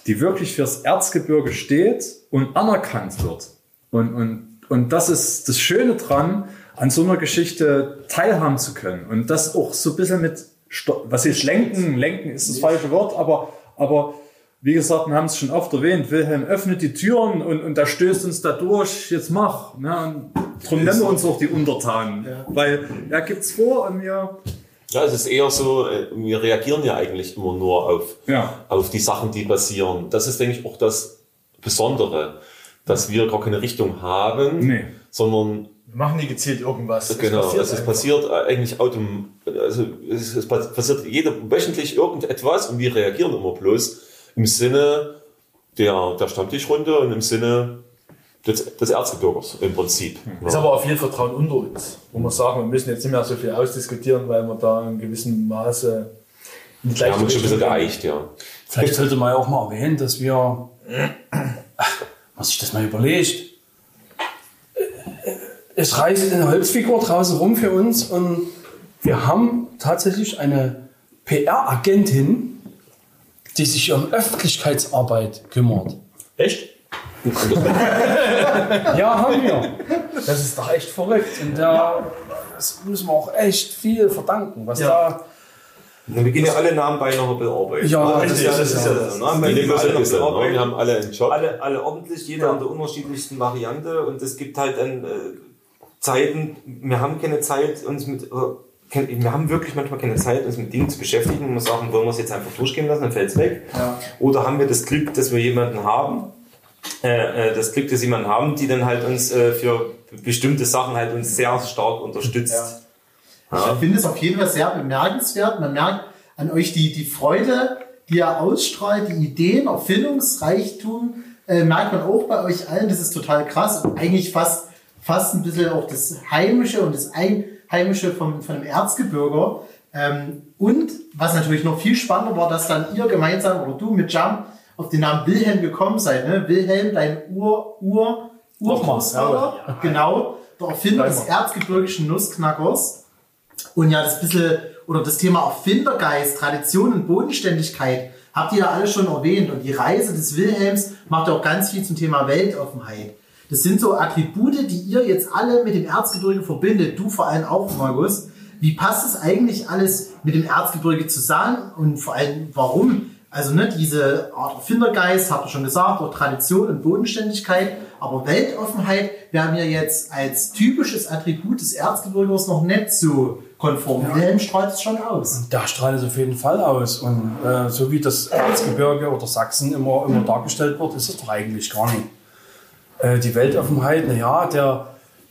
die wirklich fürs Erzgebirge steht und anerkannt wird. Und, und, und das ist das Schöne dran, an so einer Geschichte teilhaben zu können. Und das auch so ein bisschen mit, was jetzt lenken, lenken ist das falsche Wort, aber, aber wie gesagt, wir haben es schon oft erwähnt, Wilhelm öffnet die Türen und, und da stößt uns da durch, jetzt mach. Ne? Und darum nennen wir uns auch die Untertanen. Weil er gibt's vor und wir, Ja, es ist eher so, äh, wir reagieren ja eigentlich immer nur auf, Ja. auf die Sachen, die passieren. Das ist, denke ich, auch das Besondere, dass wir gar keine Richtung haben, Nee. sondern Wir machen nie gezielt irgendwas. Es genau, passiert es ist einfach. passiert äh, eigentlich autom also es, es passiert jede, wöchentlich irgendetwas und wir reagieren immer bloß im Sinne der, der Stammtischrunde und im Sinne des, des Erzgebirgers im Prinzip. Ist aber auch viel Vertrauen unter uns, wo wir sagen, wir müssen jetzt nicht mehr so viel ausdiskutieren, weil wir da in gewissem Maße in die Wir haben uns schon ein bisschen geeicht, ja. Vielleicht sollte man ja auch mal erwähnen, dass wir, was sich das mal überlegt, es reist eine Holzfigur draußen rum für uns und wir haben tatsächlich eine PR-Agentin, die sich um Öffentlichkeitsarbeit kümmert. Echt? Ja, haben wir. Das ist doch echt verrückt. Und da das müssen wir auch echt viel verdanken, was Ja. Wir beginnen ja alle Namen bei noch ein bisschen Arbeit. Ja, das ist ja das. Ist ja das ne? Wir noch bisschen ne? Wir haben alle einen Job. alle, alle ordentlich, jeder in der unterschiedlichsten Variante und es gibt halt dann äh, Zeiten, wir haben keine Zeit, uns mit, äh, wir haben wirklich manchmal keine Zeit, uns mit Dingen zu beschäftigen und wir sagen, wollen wir es jetzt einfach durchgehen lassen, dann fällt es weg. Oder haben wir das Glück, dass wir jemanden haben, äh, äh, das Glück, dass wir jemanden haben, die dann halt uns äh, für bestimmte Sachen halt uns sehr stark unterstützt. Ich finde es auf jeden Fall sehr bemerkenswert. Man merkt an euch die, die Freude, die ihr ausstrahlt, die Ideen, Erfindungsreichtum, äh, merkt man auch bei euch allen. Das ist total krass und eigentlich fast, fast ein bisschen auch das Heimische und das Einheimische vom, von dem Erzgebirger. Ähm, und was natürlich noch viel spannender war, dass dann ihr gemeinsam oder du mit Jam auf den Namen Wilhelm gekommen seid. Ne? Wilhelm, dein Ur, Ur, Urgroßvater, genau, der Erfinder des erzgebirgischen Nussknackers. Und ja, das bisschen, oder das Thema Erfindergeist, Tradition und Bodenständigkeit habt ihr ja alle schon erwähnt. Und die Reise des Wilhelms macht auch ganz viel zum Thema Weltoffenheit. Das sind so Attribute, die ihr jetzt alle mit dem Erzgebirge verbindet. Du vor allem auch, Markus. Wie passt das eigentlich alles mit dem Erzgebirge zusammen? Und vor allem, warum? Also, ne, diese Art Erfindergeist, habt ihr schon gesagt, auch Tradition und Bodenständigkeit. Aber Weltoffenheit wäre mir jetzt als typisches Attribut des Erzgebirgers noch nicht so konform. Wilhelm strahlt es schon aus. Da strahlt es auf jeden Fall aus. Und äh, so wie das Erzgebirge oder Sachsen immer, immer dargestellt wird, ist es doch eigentlich gar nicht. Äh, die Weltoffenheit, naja, der,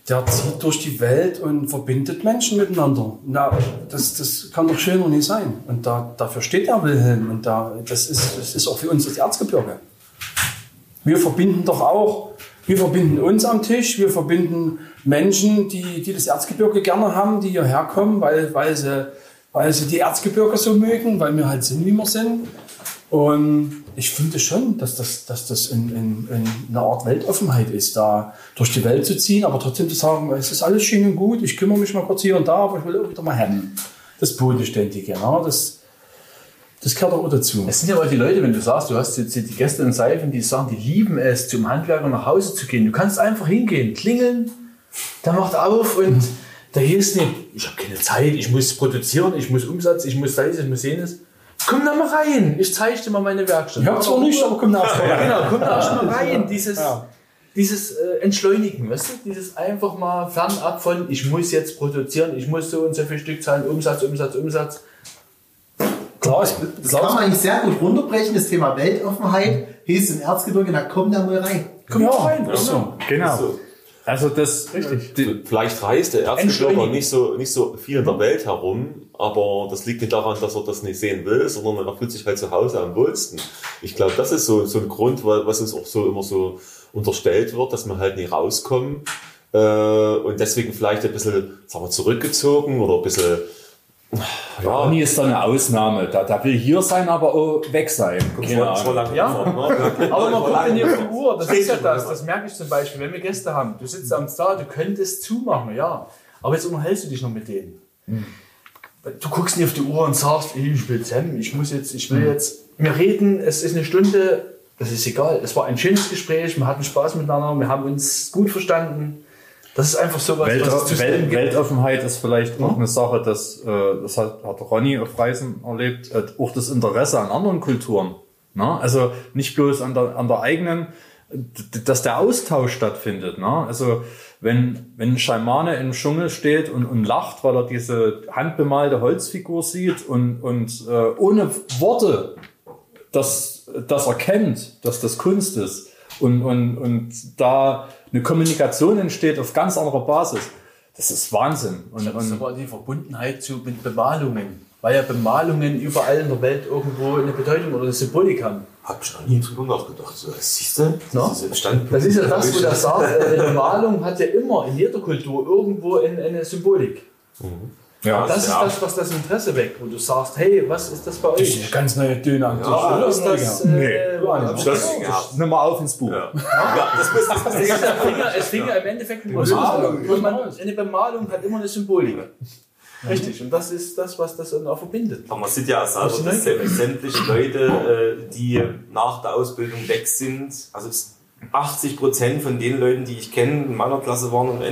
der zieht durch die Welt und verbindet Menschen miteinander. Na, das, das kann doch schöner nicht sein. Und da, dafür steht der Wilhelm. Und da, das, ist, das ist auch für uns das Erzgebirge. Wir verbinden doch auch, wir verbinden uns am Tisch, wir verbinden Menschen, die, die das Erzgebirge gerne haben, die hierher kommen, weil, weil, sie, weil sie die Erzgebirge so mögen, weil wir halt sind, wie wir sind. Und ich finde schon, dass das, dass das in, in, in eine Art Weltoffenheit ist, da durch die Welt zu ziehen, aber trotzdem zu sagen, es ist alles schön und gut, ich kümmere mich mal kurz hier und da, aber ich will auch wieder mal haben. Das Bodenständige, ja, das, das gehört auch dazu. Es sind ja aber die Leute, wenn du sagst, du hast jetzt die Gäste in Seifen, die sagen, die lieben es, zum Handwerker nach Hause zu gehen. Du kannst einfach hingehen, klingeln, der macht auf und da hieß nicht, ich habe keine Zeit, ich muss produzieren, ich muss Umsatz, ich muss das, ich muss jenes. Komm da mal rein, ich zeige dir mal meine Werkstatt. Ich habe zwar nicht, aber komm nach. Ja, genau, komm da erst mal rein. Dieses, dieses äh, Entschleunigen, weißt du? Dieses einfach mal fernab von, ich muss jetzt produzieren, ich muss so und so viel Stückzahlen, Umsatz, Umsatz, Umsatz. Klar, ich, Das kann man eigentlich sehr gut runterbrechen, das Thema Weltoffenheit. Hieß im Erzgebirge, da komm da mal rein. Komm Ja, da rein. ist so. Genau. So. Also das, die, Vielleicht reist der Erzgebirger nicht so, nicht so viel in der Welt herum, aber das liegt nicht daran, dass er das nicht sehen will, sondern er fühlt sich halt zu Hause am wohlsten. Ich glaube, das ist so, so ein Grund, wa- was uns auch so immer so unterstellt wird, dass wir halt nie rauskommen. Äh, und deswegen vielleicht ein bisschen sagen wir, zurückgezogen oder ein bisschen ja, Ronny ist da eine Ausnahme. Da, da will hier sein, aber auch weg sein. Lang- Ja. ne? Aber man guckt nicht auf die Uhr, das ist ja das. Das merke ich zum Beispiel, wenn wir Gäste haben. Du sitzt abends da, du könntest zumachen, ja. Aber jetzt unterhältst du dich noch mit denen. Du guckst nicht auf die Uhr und sagst, ich will Sam, ich muss jetzt, ich will jetzt. Wir reden, es ist eine Stunde, das ist egal. Es war ein schönes Gespräch, wir hatten Spaß miteinander, wir haben uns gut verstanden. Das ist einfach so was, Welt, was es zu Welt. Weltoffenheit ist vielleicht auch eine Sache, dass, äh, das hat, hat Ronny auf Reisen erlebt, äh, auch das Interesse an anderen Kulturen. Ne? Also nicht bloß an der, an der eigenen, dass der Austausch stattfindet. Ne? Also wenn, wenn ein Schamane im Dschungel steht und, und lacht, weil er diese handbemalte Holzfigur sieht und, und äh, ohne Worte das, das erkennt, dass das Kunst ist und, und, und da eine Kommunikation entsteht auf ganz anderer Basis, das ist Wahnsinn. Und, Das ist und aber die Verbundenheit zu mit Bemalungen. weil ja Bemalungen überall in der Welt irgendwo eine Bedeutung oder eine Symbolik haben. Hab ich noch nie drüber nachgedacht. So, siehst du? No? Das ist. Das ist ja das, wo der sagt, äh, eine Bemalung hat ja immer in jeder Kultur irgendwo eine, eine Symbolik. Ja, Das ist das, was das Interesse weckt, wo du sagst, hey, was ist das bei Das ist euch? eine ganz neue Döner. Oder ist das, äh, Nee. Bemalung? Das, Nimm mal auf ins Buch. ja, das das Es, ist ja, Finger, es fing ja im Endeffekt mit Bemalung. Und man, eine Bemalung hat immer eine Symbolik. Richtig, und das ist das, was das dann auch verbindet. Aber man sieht ja auch selber, dass sämtliche Leute, äh, die nach der Ausbildung weg sind, also es- 80 Prozent von den Leuten, die ich kenne, in meiner Klasse waren und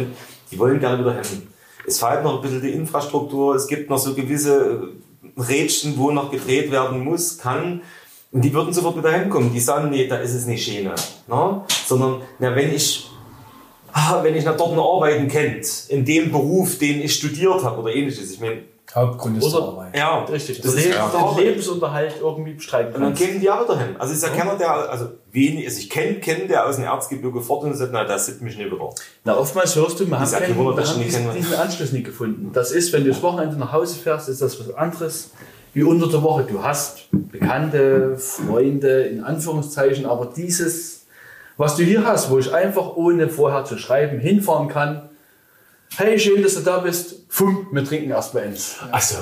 die wollen gerne wieder hin. Es fehlt noch ein bisschen die Infrastruktur, es gibt noch so gewisse äh, Rädchen, wo noch gedreht werden muss, kann. Und die würden sofort wieder hinkommen. Die sagen, nee, da ist es nicht Schiene. Ne? Sondern, na, wenn ich wenn ich nach dort arbeiten kennt, in dem Beruf, den ich studiert habe oder ähnliches. Ich meine, Hauptgrund ist Oder- der Arbeit. ja, Richtig, das den, ist Leben, ja den Lebensunterhalt irgendwie bestreiten Und dann kannst. kämen die auch wieder hin. Also ist ja keiner, der, also wenig, also ich kenne kennen, der aus dem Erzgebirge fort und sagt, na, das sieht mich nicht wieder. Na, oftmals hörst du, wir haben, sag, keinen, die Wunder, wir dass haben ich nicht diesen, diesen Anschluss nicht gefunden. Das ist, wenn du das Wochenende nach Hause fährst, ist das was anderes wie unter der Woche. Du hast Bekannte, Freunde, in Anführungszeichen, aber dieses, was du hier hast, wo ich einfach ohne vorher zu schreiben hinfahren kann, hey, schön, dass du da bist, Fum, wir trinken erstmal eins. Also,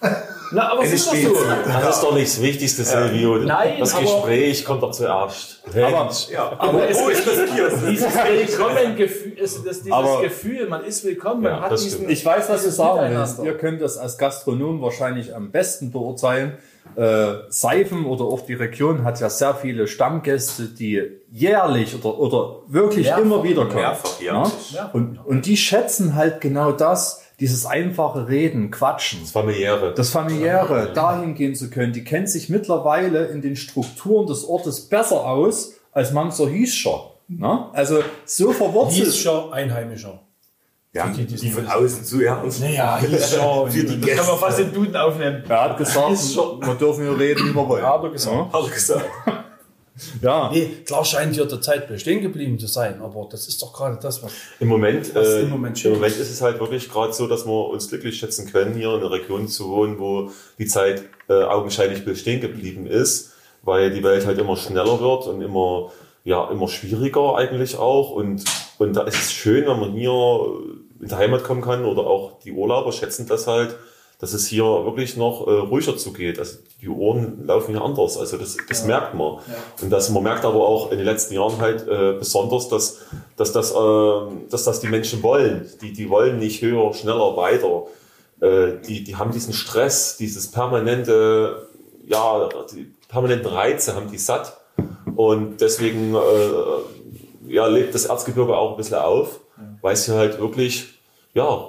Na, aber es ist doch so. das ist doch nicht das Wichtigste, Silvio. Nein, das aber- Gespräch kommt doch zuerst. Aber, Aber es ist dieses Willkommen-Gefühl, es- das- dieses Aber- Gefühl, man ist willkommen, man Ja, hat das diesen. Ich weiß, was du dieses sagen willst. Ihr könnt das als Gastronom wahrscheinlich am besten beurteilen. Äh, Seifen oder auch die Region hat ja sehr viele Stammgäste, die jährlich oder, oder wirklich Mehrfach. immer wieder kommen. Mehrfach. Ja? Und, und die schätzen halt genau das, dieses einfache Reden, Quatschen. Familiäre. Das familiäre, dahin gehen zu können, die kennt sich mittlerweile in den Strukturen des Ortes besser aus als mancher Hiescher. Ne? Also so verwurzelt. Hiescher, Einheimischer. Ja, Die, die, Die von außen zu ernst. naja, Hiescher. Für die kann Gäste. man fast den Duden aufnehmen. er hat gesagt, wir dürfen hier reden, wie wir wollen. Hat er gesagt. Hat er gesagt. Ja, Nee, klar scheint hier der Zeit bestehen geblieben zu sein, aber das ist doch gerade das, was. Im Moment, Was äh, im Moment im Moment ist es halt wirklich gerade so, dass wir uns glücklich schätzen können, hier in einer Region zu wohnen, wo die Zeit äh, augenscheinlich bestehen geblieben ist, weil die Welt halt immer schneller wird und immer, ja, immer schwieriger eigentlich auch. Und, und da ist es schön, wenn man hier in die Heimat kommen kann oder auch die Urlauber schätzen das halt, dass es hier wirklich noch äh, ruhiger zugeht. Also die Ohren laufen hier anders. Also das, das merkt man. Und das, man merkt aber auch in den letzten Jahren halt äh, besonders, dass, dass, das, äh, dass das die Menschen wollen. Die, die wollen nicht höher, schneller, weiter. Äh, die, die haben diesen Stress, dieses permanente, ja, die permanenten Reize haben die satt. Und deswegen äh, ja, lebt das Erzgebirge auch ein bisschen auf, weil es hier halt wirklich ja,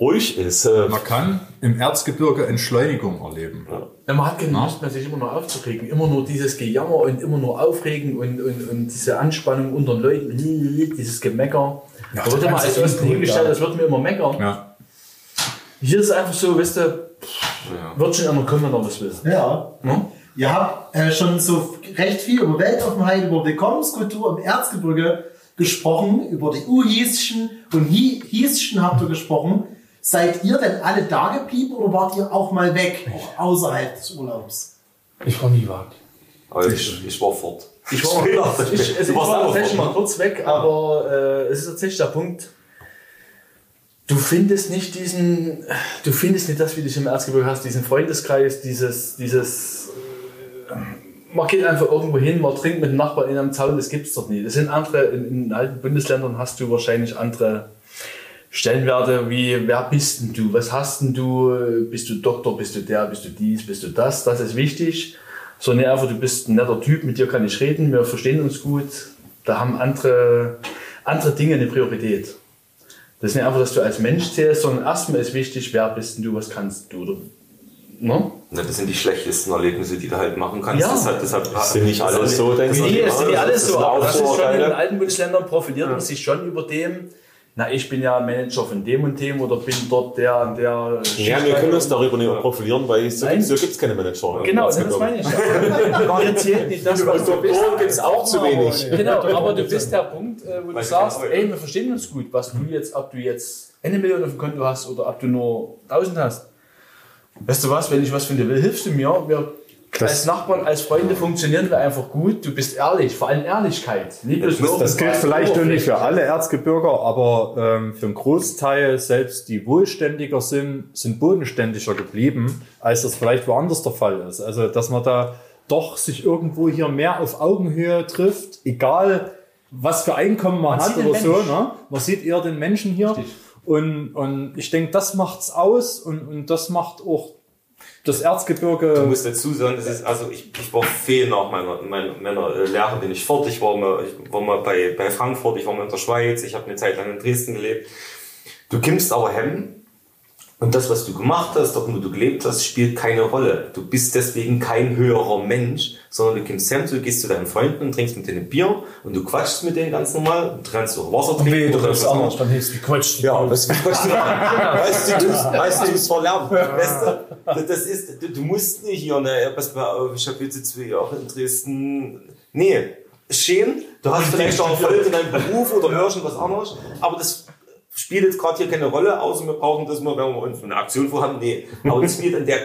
ruhig ist. Äh, man kann im Erzgebirge Entschleunigung erleben. Ja, man hat keine Lust mehr, sich immer nur aufzuregen. Immer nur dieses Gejammer und immer nur aufregen und, und, und diese Anspannung unter den Leuten, dieses Gemecker. Ja, da wird immer als Osten hingestellt, ja. das wird mir immer meckern. Ja. Hier ist es einfach so, weißt du, wird schon einer kommen, wenn er was will. Ja. Ne? Ihr habt äh, schon so recht viel über Weltoffenheit, über Willkommenskultur im Erzgebirge gesprochen, über die Uhieschen und Hi- Hieschen habt ihr gesprochen. Seid ihr denn alle da geblieben oder wart ihr auch mal weg, auch außerhalb des Urlaubs? Ich war nie. Aber ich, ich war fort. Ich war, ich, also Du ich warst war auch tatsächlich mal kurz weg, aber äh, es ist tatsächlich der Punkt, du findest nicht diesen, du findest nicht das, wie du es im Erzgebirge hast, diesen Freundeskreis, dieses, dieses, äh, man geht einfach irgendwo hin, man trinkt mit dem Nachbarn in einem Zaun, das gibt es dort nie. Das sind andere, in, in alten Bundesländern hast du wahrscheinlich andere Stellenwerte wie, wer bist denn du, was hast denn du, bist du Doktor, bist du der, bist du dies, bist du das, das ist wichtig. So ne, einfach, du bist ein netter Typ, mit dir kann ich reden, wir verstehen uns gut. Da haben andere, andere Dinge eine Priorität. Das ist nicht einfach, dass du als Mensch zählst, sondern erstmal ist wichtig, wer bist denn du, was kannst du. Oder, ne? Na, das sind die schlechtesten Erlebnisse, die du halt machen kannst. Ja. Deshalb, deshalb sind nicht alle so, denkst du? Nee, es sind nicht alles das so, aber auch das ist schon in den alten Bundesländern profiliert man sich schon über dem, na, ich bin ja Manager von dem und dem oder bin dort der und der. Ja, wir können uns darüber nicht profilieren, weil so, Nein. so gibt es keine Manager. Genau, das meine ich. ja. Mir zählt nicht das, was du bist. Doktoren gibt es auch zu wenig. Genau, aber du bist der Punkt, äh, wo du ich sagst, genau, ja. ey, wir verstehen uns gut, was du jetzt, ob du jetzt eine Million auf dem Konto hast oder ob du nur 1000 hast. Weißt du was, wenn ich was von dir will, hilfst du mir. Wir Das- als Nachbarn, als Freunde funktionieren wir einfach gut. Du bist ehrlich, vor allem Ehrlichkeit. Bloß Das, das gilt vielleicht nur nicht für alle Erzgebirger, aber ähm, für einen Großteil, selbst die wohlständiger sind, sind bodenständiger geblieben, als das vielleicht woanders der Fall ist. Also, dass man da doch sich irgendwo hier mehr auf Augenhöhe trifft, egal was für Einkommen man, hat sieht oder so. Ne? Man sieht eher den Menschen hier. Und, und ich denke, das macht's aus und, und das macht auch das Erzgebirge. Ich muss dazu sagen, das ist, also ich, ich war fehl nach meiner, meiner, meiner äh, Lehre, bin ich fort. Ich war mal, ich war mal bei, bei Frankfurt, ich war mal in der Schweiz, ich habe eine Zeit lang in Dresden gelebt. Du kimmst aber hem und das, was du gemacht hast, dort wo du gelebt hast, spielt keine Rolle. Du bist deswegen kein höherer Mensch, sondern du kommst hem, du gehst zu deinen Freunden und trinkst mit denen ein Bier und du quatschst mit denen ganz normal, du kannst auch Wasser trinken. Nee, du was anders, dann hilfst du gequatscht. ja, das weißt du, weißt du, du's- weißt du, es verlernt. Weißt du, das ist, du, du musst nicht hier, ne, pass mal auf, ich habe jetzt zwei Jahre in Dresden. Nee, schön, du hast vielleicht auch Erfolg in deinem Beruf oder irgendwas anderes, aber das spielt jetzt gerade hier keine Rolle, außer wir brauchen das mal, wenn wir uns eine Aktion vorhaben. Nee, aber das spielt an der,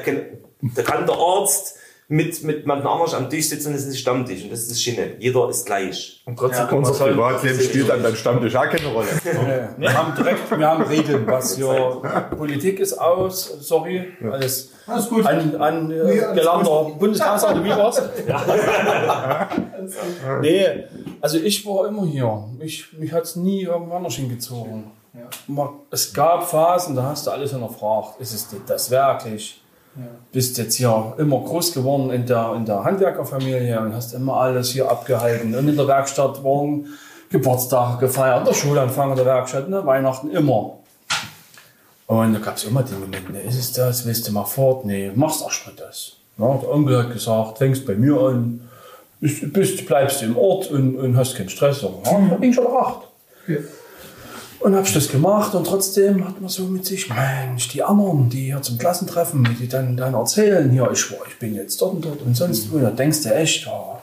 da kann der Arzt mit, mit jemand anders am Tisch sitzen, das ist ein Stammtisch und das ist das Schöne. Jeder ist gleich. Und trotzdem kommt Unser Privatleben spielt an deinem Stammtisch auch keine Rolle. Wir haben direkt, wir haben Regeln, was hier Politik ist aus, sorry, alles, Alles gut. an, an äh, Nee, alles gelernter Bundeskanzler, wie war's? nee, also ich war immer hier. Ich, mich hat's nie irgendwann anders hingezogen. Ma- Es gab Phasen, da hast du alles hinterfragt. Ist es das wirklich? Bist jetzt hier immer groß geworden in der, in der Handwerkerfamilie und hast immer alles hier abgehalten. Und in der Werkstatt waren Geburtstage gefeiert, der Schulanfang in der Werkstatt, ne, Weihnachten immer. Und da gab es immer die Momente, ne, ist es das, willst du mal fort? Nee, machst erst mal das. Ja, der Onkel hat gesagt, fängst bei mir an, bist, bist, bleibst im Ort und, und hast keinen Stress. Ja, da bin ich schon acht. Und hab ich das gemacht und trotzdem hat man so mit sich, Mensch, die anderen, die hier zum Klassentreffen, die dann, dann erzählen, hier, ich, war- ich bin jetzt dort und dort und sonst wo, da denkst du echt, ja.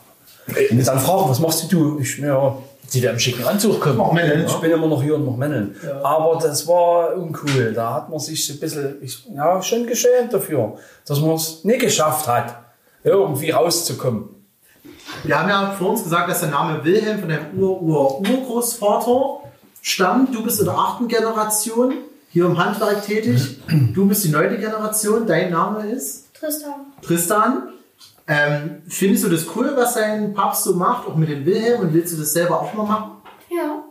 Und dann fragen, was machst du? Ich, ja, Die da im schicken Anzug kommen. Noch Männern. ich bin immer noch hier und noch Männeln. Aber das war uncool. Da hat man sich so ein bisschen, ich, ja, schon geschämt dafür, dass man es nicht geschafft hat, irgendwie rauszukommen. Wir haben ja vor uns gesagt, dass der Name Wilhelm von deinem Ur-Ur-Urgroßvater stammt. Du bist in der achten Generation hier im Handwerk tätig. Du bist die neunte Generation. Dein Name ist Tristan. Tristan. Ähm, findest du das cool, was dein Papst so macht, auch mit dem Wilhelm? Und willst du das selber auch mal machen? Ja.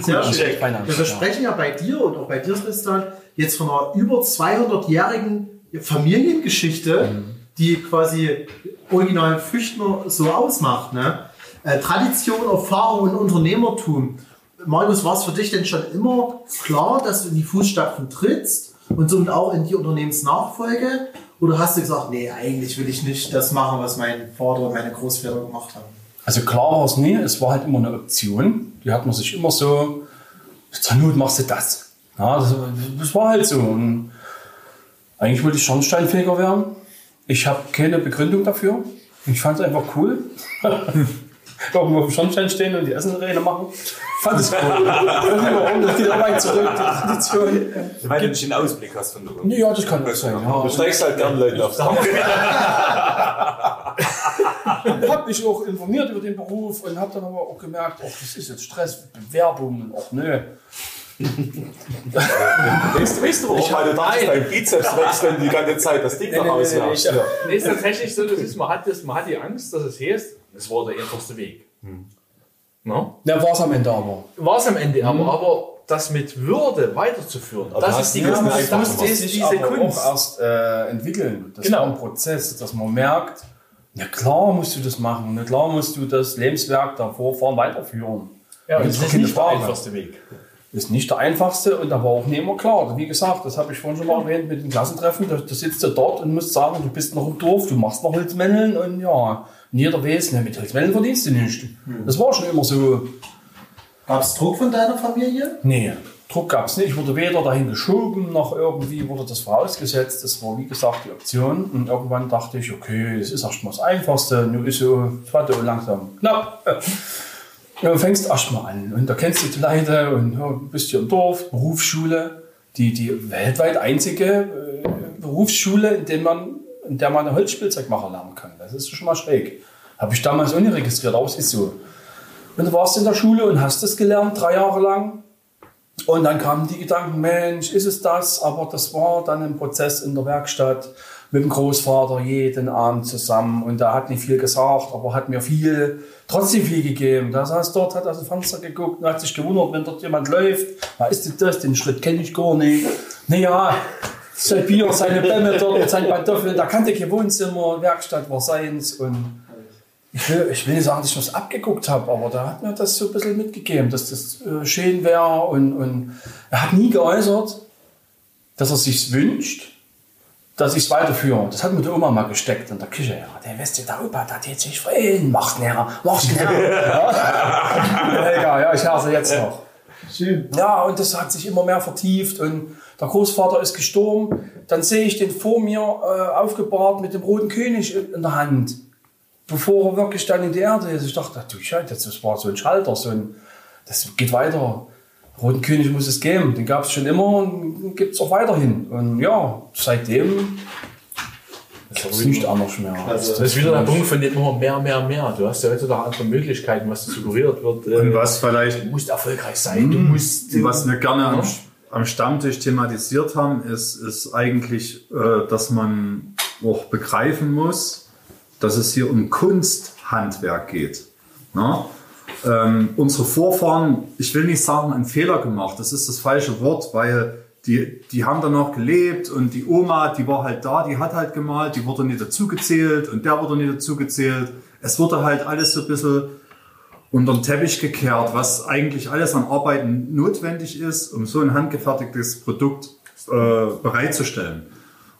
Sehr schön. Wir sprechen ja bei dir und auch bei dir, Tristan, jetzt von einer über 200-jährigen Familiengeschichte, die quasi originalen Füchtner so ausmacht. Ne? Äh, Tradition, Erfahrung und Unternehmertum. Markus, war es für dich denn schon immer klar, dass du in die Fußstapfen trittst und somit auch in die Unternehmensnachfolge? Oder hast du gesagt, nee, eigentlich will ich nicht das machen, was mein Vater und meine Großväter gemacht haben? Also klar war es nie, es war halt immer eine Option. Die hat man sich immer so, zur Not machst du das. Ja, das, das war halt so. Und eigentlich wollte ich Schornsteinfeger werden. Ich habe keine Begründung dafür. Ich fand es einfach cool. Irgendwo auf dem Schornstein stehen und die Essenräne machen. Fand es cool. Irgendwie warum, das geht auch weit zurück, die Tradition. Weil du nicht den Ausblick hast von der Runde. Ja, das kann auch sein. Ja. Du steigst halt gern Leuten aufs Dach. Ich habe mich auch informiert über den Beruf und habe dann aber auch gemerkt, ach, das ist jetzt Stress, Bewerbungen, ach nö. Weißt du, weißt du, warum? Weil du dachtest, dein Bizeps wächst dann die ganze Zeit das Ding nach außen nee, hast. ich- Nee, ist tatsächlich so, das ist, man, hat das, man hat die Angst, dass es heißt, es war der einfachste Weg. No? Ja, war es am Ende aber. War es am Ende, aber, aber das mit Würde weiterzuführen, das hast ist die das Kunst. nicht Das ist sich diese aber Kunst. auch erst äh, entwickeln. Das Genau. war ein Prozess, dass man merkt, ja klar musst du das machen, na klar musst du das Lebenswerk der Vorfahren weiterführen. Ja, Das das ist ist nicht der Frage. einfachste Weg. Ist nicht der einfachste und aber auch nicht immer klar. Wie gesagt, das habe ich vorhin schon mal erwähnt mit den Klassentreffen. Da, da sitzt du dort und musst sagen, du bist noch im Dorf, du machst noch Holzmänteln und ja, und jeder weiß, ne, mit Holzmänteln verdienst du nicht. Das war schon immer so. Gab es Druck von deiner Familie? Nee, Druck gab es nicht. Ich wurde weder dahin geschoben, noch irgendwie wurde das vorausgesetzt. Das war, wie gesagt, die Option. Und irgendwann dachte ich, okay, das ist erstmal das Einfachste. Nun ist so, war so langsam knapp. Ja, fängst erstmal an. Und da kennst du die Leute und ja, bist hier im Dorf, Berufsschule, die, die weltweit einzige äh, Berufsschule, in der man, in der man Holzspielzeugmacher lernen kann. Das ist schon mal schräg. Habe ich damals auch nicht registriert, aber es ist so. Und du warst in der Schule und hast das gelernt, drei Jahre lang. Und dann kamen die Gedanken, Mensch, ist es das? Aber das war dann ein Prozess in der Werkstatt mit dem Großvater jeden Abend zusammen. Und der hat nicht viel gesagt, aber hat mir viel, trotzdem viel gegeben. Da saß dort, hat aus dem Fenster geguckt und hat sich gewundert, wenn dort jemand läuft. Was ist denn das? Den Schritt kenne ich gar nicht. Naja, sein Bier, seine Bämme dort mit seinen Pantoffeln, da kannte kein Wohnzimmer, Werkstatt war seins. Und ich will, ich will nicht sagen, dass ich was abgeguckt habe, aber da hat mir das so ein bisschen mitgegeben, dass das äh, schön wäre. Und, und er hat nie geäußert, dass er sich wünscht, dass ich es weiterführe. Das hat mir die Oma mal gesteckt in der Küche. Ja, der Weste der Opa, der hat sich freuen. Mach's näher, mach's näher. ja, ja, ich sie jetzt noch. Schön. Ja, und das hat sich immer mehr vertieft und der Großvater ist gestorben. Dann sehe ich den vor mir äh, aufgebahrt mit dem roten König in, in der Hand, bevor er wirklich dann in die Erde ist. Ich dachte, du Scheiße, das war so ein Schalter, so ein, das geht weiter. Roten König muss es geben, den gab es schon immer und gibt es auch weiterhin. Und ja, seitdem ist es nicht anders mehr. Also, das ist wieder der Punkt von dem immer mehr, mehr, mehr. Du hast ja heutzutage andere Möglichkeiten, was suggeriert wird. Und äh, was vielleicht, Du musst erfolgreich sein, du musst. was wir gerne am, Ja. am Stammtisch thematisiert haben, ist, ist eigentlich, äh, dass man auch begreifen muss, dass es hier um Kunsthandwerk geht. Na? Ähm, unsere Vorfahren, ich will nicht sagen, einen Fehler gemacht, das ist das falsche Wort, weil die, die haben dann noch gelebt und die Oma, die war halt da, die hat halt gemalt, die wurde nicht dazugezählt und der wurde nicht dazugezählt. Es wurde halt alles so ein bisschen unter den Teppich gekehrt, was eigentlich alles an Arbeiten notwendig ist, um so ein handgefertigtes Produkt äh, bereitzustellen.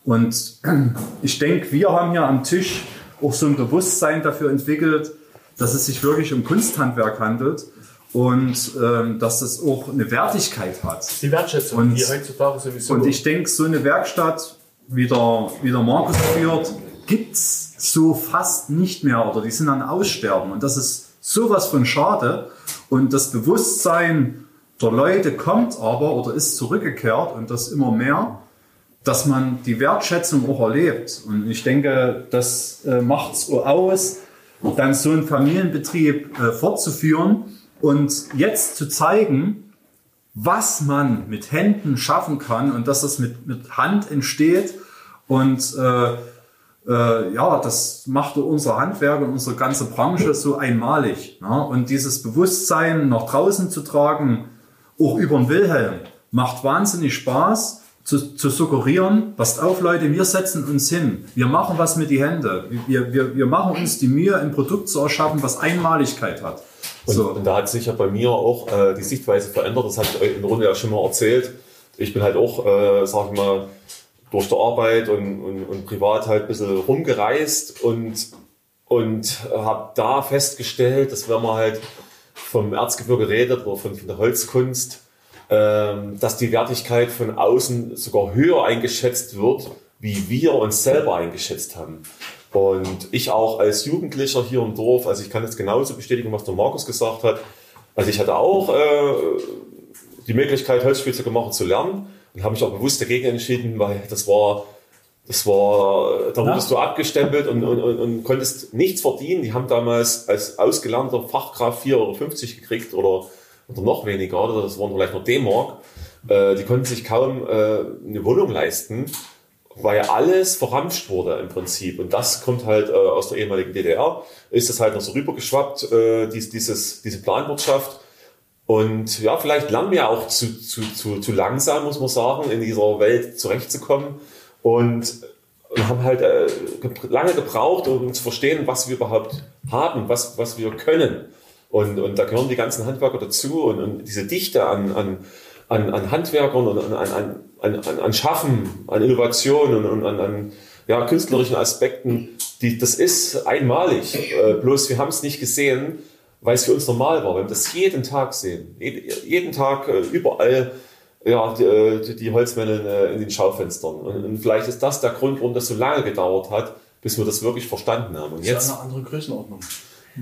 Und ich denke, wir haben hier am Tisch auch so ein Bewusstsein dafür entwickelt, dass es sich wirklich um Kunsthandwerk handelt und ähm, dass es auch eine Wertigkeit hat. Die Wertschätzung, Und- die heutzutage sowieso. Und ich denke, so eine Werkstatt, wie der, wie der Markus führt, gibt's so fast nicht mehr oder die sind an Aussterben. Und das ist sowas von schade. Und das Bewusstsein der Leute kommt aber oder ist zurückgekehrt und das immer mehr, dass man die Wertschätzung auch erlebt. Und ich denke, das äh, macht es aus, dann so einen Familienbetrieb äh, fortzuführen und jetzt zu zeigen, was man mit Händen schaffen kann und dass das mit, mit Hand entsteht. Und äh, äh, ja, das macht unser Handwerk und unsere ganze Branche so einmalig. Ne? Und dieses Bewusstsein nach draußen zu tragen, auch über den Wilhelm, macht wahnsinnig Spaß zu, zu suggerieren, passt auf Leute, wir setzen uns hin, wir machen was mit die Hände, wir, wir, wir machen uns die Mühe, ein Produkt zu erschaffen, was Einmaligkeit hat. Und, So. und da hat sich ja bei mir auch äh, die Sichtweise verändert. Das habe ich euch in der Runde ja schon mal erzählt. Ich bin halt auch, äh, sag ich mal, durch die Arbeit und, und, und privat halt ein bisschen rumgereist und, und habe da festgestellt, dass wenn man halt vom Erzgebirge redet oder von, von der Holzkunst, dass die Wertigkeit von außen sogar höher eingeschätzt wird, wie wir uns selber eingeschätzt haben. Und ich auch als Jugendlicher hier im Dorf, also ich kann jetzt genauso bestätigen, was der Markus gesagt hat. Also ich hatte auch äh, die Möglichkeit, Holzspielzeuge machen zu lernen und habe mich auch bewusst dagegen entschieden, weil das war, das war, da wurdest du abgestempelt und, und, und, und konntest nichts verdienen. Die haben damals als ausgelernter Fachkraft 4,50 Euro gekriegt oder, oder noch weniger, oder das waren vielleicht nur D-Mark. Äh, die konnten sich kaum äh, eine Wohnung leisten weil alles verramscht wurde im Prinzip. Und das kommt halt äh, aus der ehemaligen DDR, ist das halt noch so rübergeschwappt, äh, dies, dieses, diese Planwirtschaft. Und ja, vielleicht lernen wir auch zu, zu, zu, zu langsam, muss man sagen, in dieser Welt zurechtzukommen. Und, und haben halt äh, ge- lange gebraucht, um zu verstehen, was wir überhaupt haben, was, was wir können. Und, und da gehören die ganzen Handwerker dazu und, und diese Dichte an, an, an, an Handwerkern und an, an, an, an, an Schaffen, an Innovation und, und an, an ja, künstlerischen Aspekten, die, das ist einmalig. Äh, bloß wir haben es nicht gesehen, weil es für uns normal war. Wir haben das jeden Tag sehen. Jed- Jeden Tag äh, überall ja, die, äh, die, Holzmänner äh, in den Schaufenstern. Und, und vielleicht ist das der Grund, warum das so lange gedauert hat, bis wir das wirklich verstanden haben. Und Das ist jetzt eine andere Größenordnung.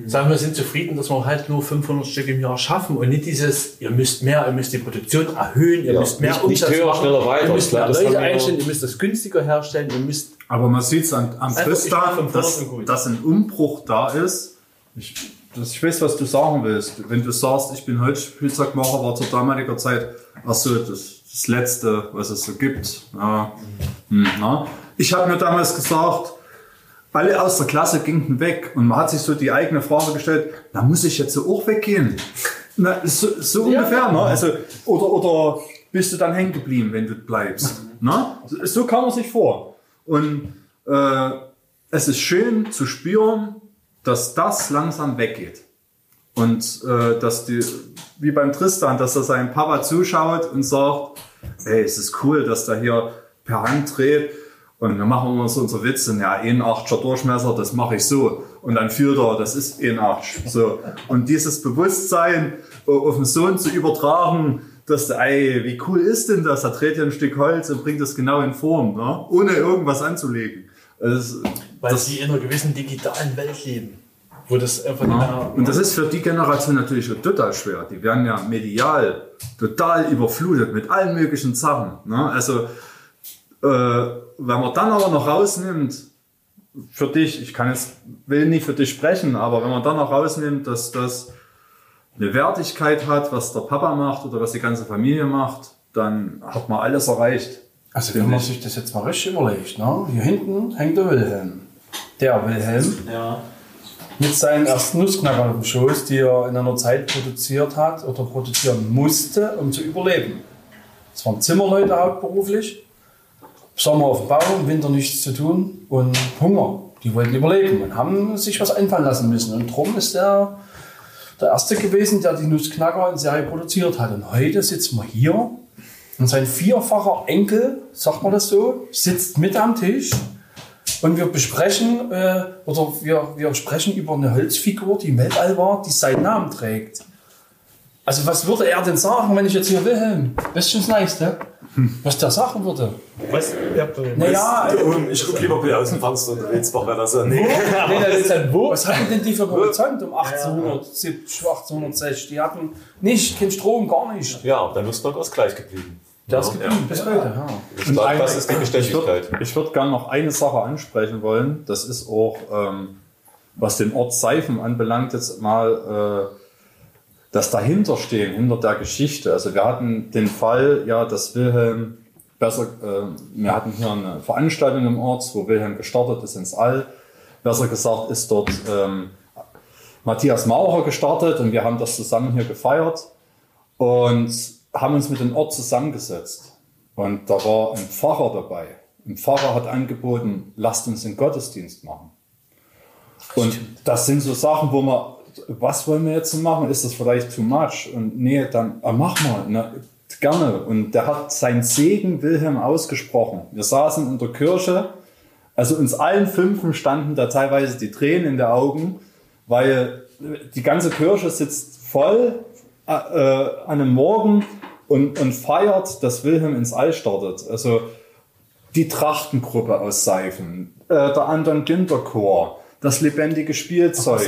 Sagen wir, sind zufrieden, dass wir halt nur 500 Stück im Jahr schaffen und nicht dieses, ihr müsst mehr, ihr müsst die Produktion erhöhen, ihr Ja, müsst mehr nicht- nicht höher, machen, schneller, weiter. ihr müsst mehr das Leute wir- einstellen, ihr müsst das günstiger herstellen, ihr müsst Aber man sieht es am, am 500 dass, dass ein Umbruch da ist. Ich, das, ich weiß, was du sagen willst. Wenn du sagst, ich bin Holzspielzeugmacher, war zur damaliger Zeit ach so, das, das Letzte, was es so gibt. Ja. Hm, na. Ich habe mir damals gesagt, alle aus der Klasse gingen weg und man hat sich so die eigene Frage gestellt, na muss ich jetzt so auch weggehen? Na, so, so ungefähr, ne? Also, oder, oder bist du dann hängen geblieben, wenn du bleibst? Ne? So- So kam man sich vor. Und äh, es ist schön zu spüren, dass das langsam weggeht. Und äh, dass die, wie beim Tristan, dass er seinem Papa zuschaut und sagt, hey, es ist cool, dass der hier per Hand dreht. Und dann machen wir uns unsere Witze, ja, ein Achtscher Durchmesser, das mache ich so. Und dann führt er, das ist ein Achtsch. So. Und dieses Bewusstsein auf den Sohn zu übertragen, dass ey, wie cool ist denn das? Er dreht hier ein Stück Holz und bringt das genau in Form, ne? ohne irgendwas anzulegen. Das, weil sie in einer gewissen digitalen Welt leben. Wo das einfach mehr, und das ist für die Generation natürlich total schwer. Die werden ja medial total überflutet mit allen möglichen Sachen. Ne? Also, äh, wenn man dann aber noch rausnimmt, für dich, ich kann jetzt, will nicht für dich sprechen, aber wenn man dann noch rausnimmt, dass das eine Wertigkeit hat, was der Papa macht oder was die ganze Familie macht, dann hat man alles erreicht. Also wenn man ich. sich das jetzt mal richtig überlegt, ne? hier hinten hängt der Wilhelm. Der Wilhelm mit seinen ersten Nussknackern auf dem Schoß, die er in einer Zeit produziert hat oder produzieren musste, um zu überleben. Es waren Zimmerleute hauptberuflich, Sommer auf dem Bau, Winter nichts zu tun und Hunger. Die wollten überleben und haben sich was einfallen lassen müssen. Und drum ist er der Erste gewesen, der die Nussknacker in Serie produziert hat. Und heute sitzen wir hier und sein vierfacher Enkel, sagt man das so, sitzt mit am Tisch und wir besprechen äh, oder wir, wir sprechen über eine Holzfigur, die im war, die seinen Namen trägt. Also was würde er denn sagen, wenn ich jetzt hier Wilhelm, schon das Nächste, was der sagen würde? was, ja, Naja, Ich gucke lieber wieder aus dem Fenster und Rätsbach, wer das so. Nee. nee, das ist ein wo? was hatten denn die für Horizont um 1870, 1860? Die hatten nicht, kein Strom, gar nicht. Ja, dann ist was gleich geblieben. Das ist geblieben bis heute, ja. Ich glaube, das ist die Ich Beständigkeit. würde ich würd gerne noch eine Sache ansprechen wollen. Das ist auch, ähm, was den Ort Seifen anbelangt, jetzt mal äh, das Dahinterstehen, hinter der Geschichte. Also wir hatten den Fall, ja, dass Wilhelm besser, äh, wir hatten hier eine Veranstaltung im Ort, wo Wilhelm gestartet ist ins All. Besser gesagt ist dort ähm, Matthias Maurer gestartet und wir haben das zusammen hier gefeiert und haben uns mit dem Ort zusammengesetzt. Und da war ein Pfarrer dabei. Ein Pfarrer hat angeboten, lasst uns den Gottesdienst machen. Und das sind so Sachen, wo man, was wollen wir jetzt machen? Ist das vielleicht too much? Und nee, dann äh, mach mal, na, gerne. Und der hat seinen Segen Wilhelm ausgesprochen. Wir saßen in der Kirche, also uns allen Fünfen standen da teilweise die Tränen in den Augen, weil die ganze Kirche sitzt voll äh, äh, an einem Morgen und, und feiert, dass Wilhelm ins All startet. Also die Trachtengruppe aus Seifen, äh, der Anton Günther Chor, das lebendige Spielzeug,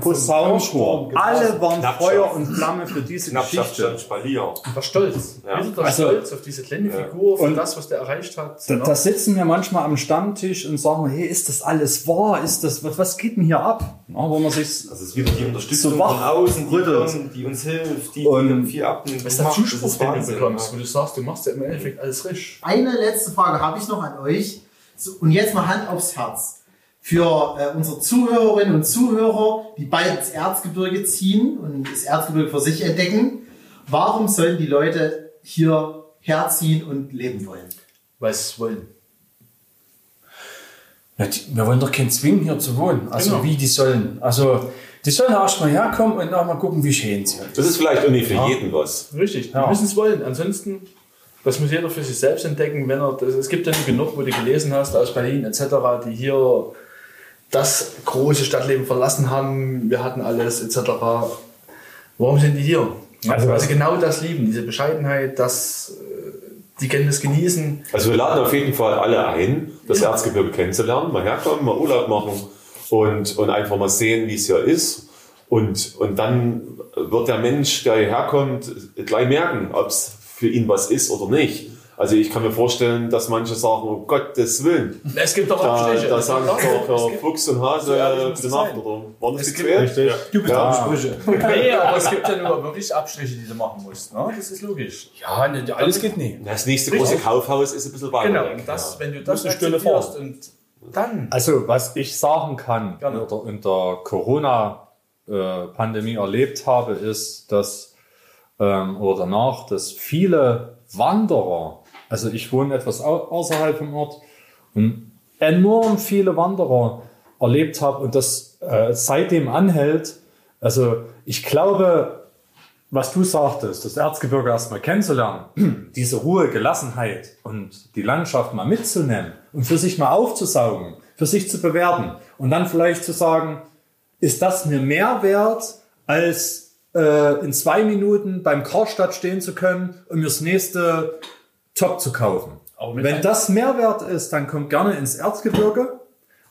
Posaunenchor Alle waren. Feuer und Flamme für diese Geschichte. Spalier. Der Stolz. Ja. Der Also- Stolz auf diese kleine Figur, für Und- das, was der erreicht hat. Da, ne? da sitzen wir manchmal am Stammtisch und sagen, hey, ist das alles wahr? Ist das, was, was geht denn hier ab? Ja, wo man sich, Das ist wieder die Unterstützung So wach von außen, die, die uns hilft, die, Und- die viel abnimmt. was ist der. Zuspruch, den du bekommst, wo du sagst, du machst ja im Endeffekt alles richtig. Eine letzte Frage habe ich noch an euch. So, und jetzt mal Hand aufs Herz. Für äh, unsere Zuhörerinnen und Zuhörer, die bald ins Erzgebirge ziehen und das Erzgebirge für sich entdecken, warum sollen die Leute hier herziehen und leben wollen? Was wollen. Ja, die, wir wollen doch keinen zwingen, hier zu wohnen. Also Genau. wie die sollen. Also die sollen erst mal herkommen und auch mal gucken, wie schön sie sind. Das ist vielleicht irgendwie für jeden was. Richtig, die Ja. müssen es wollen. Ansonsten, das muss jeder für sich selbst entdecken. Wenn er, das, es gibt ja nur genug, wo du gelesen hast, aus Berlin etc., die hier das große Stadtleben verlassen haben. Wir hatten alles etc. Warum sind die hier? Also weil was- sie genau das lieben, diese Bescheidenheit, das, äh, die können das genießen. Also wir laden auf jeden Fall alle ein, das Erzgebirge kennenzulernen, mal herkommen, mal Urlaub machen und, und einfach mal sehen, wie es hier ist. Und, und dann wird der Mensch, der hierher kommt, gleich merken, ob es für ihn was ist oder nicht. Also ich kann mir vorstellen, dass manche sagen, um Gottes Willen. Es gibt doch Da, Abstriche. da Es sagen doch der Fuchs und Hase muss gute es Nacht, oder? Waren das die gibt-? Richtig. Du bist Ja. Ansprüche. Nee, aber es gibt ja nur wirklich Abstriche, die du machen musst. Ne? Das ist logisch. Ja, ne, alles geht nie. Das nächste große Kaufhaus ist ein bisschen weiter Genau. weg. Und das, ja. wenn du das akzeptierst und dann. Also, was ich sagen kann Gerne. oder in der Corona-Pandemie erlebt habe, ist, dass ähm, oder danach, dass viele Wanderer, also ich wohne etwas au außerhalb vom Ort und enorm viele Wanderer erlebt habe und das äh, seitdem anhält. Also ich glaube, was du sagtest, das Erzgebirge erstmal kennenzulernen, diese Ruhe, Gelassenheit und die Landschaft mal mitzunehmen und für sich mal aufzusaugen, für sich zu bewerten und dann vielleicht zu sagen, ist das mir mehr wert, als äh, in zwei Minuten beim Karstadt stehen zu können und mir das nächste Top zu kaufen. Wenn das Mehrwert ist, dann komm gerne ins Erzgebirge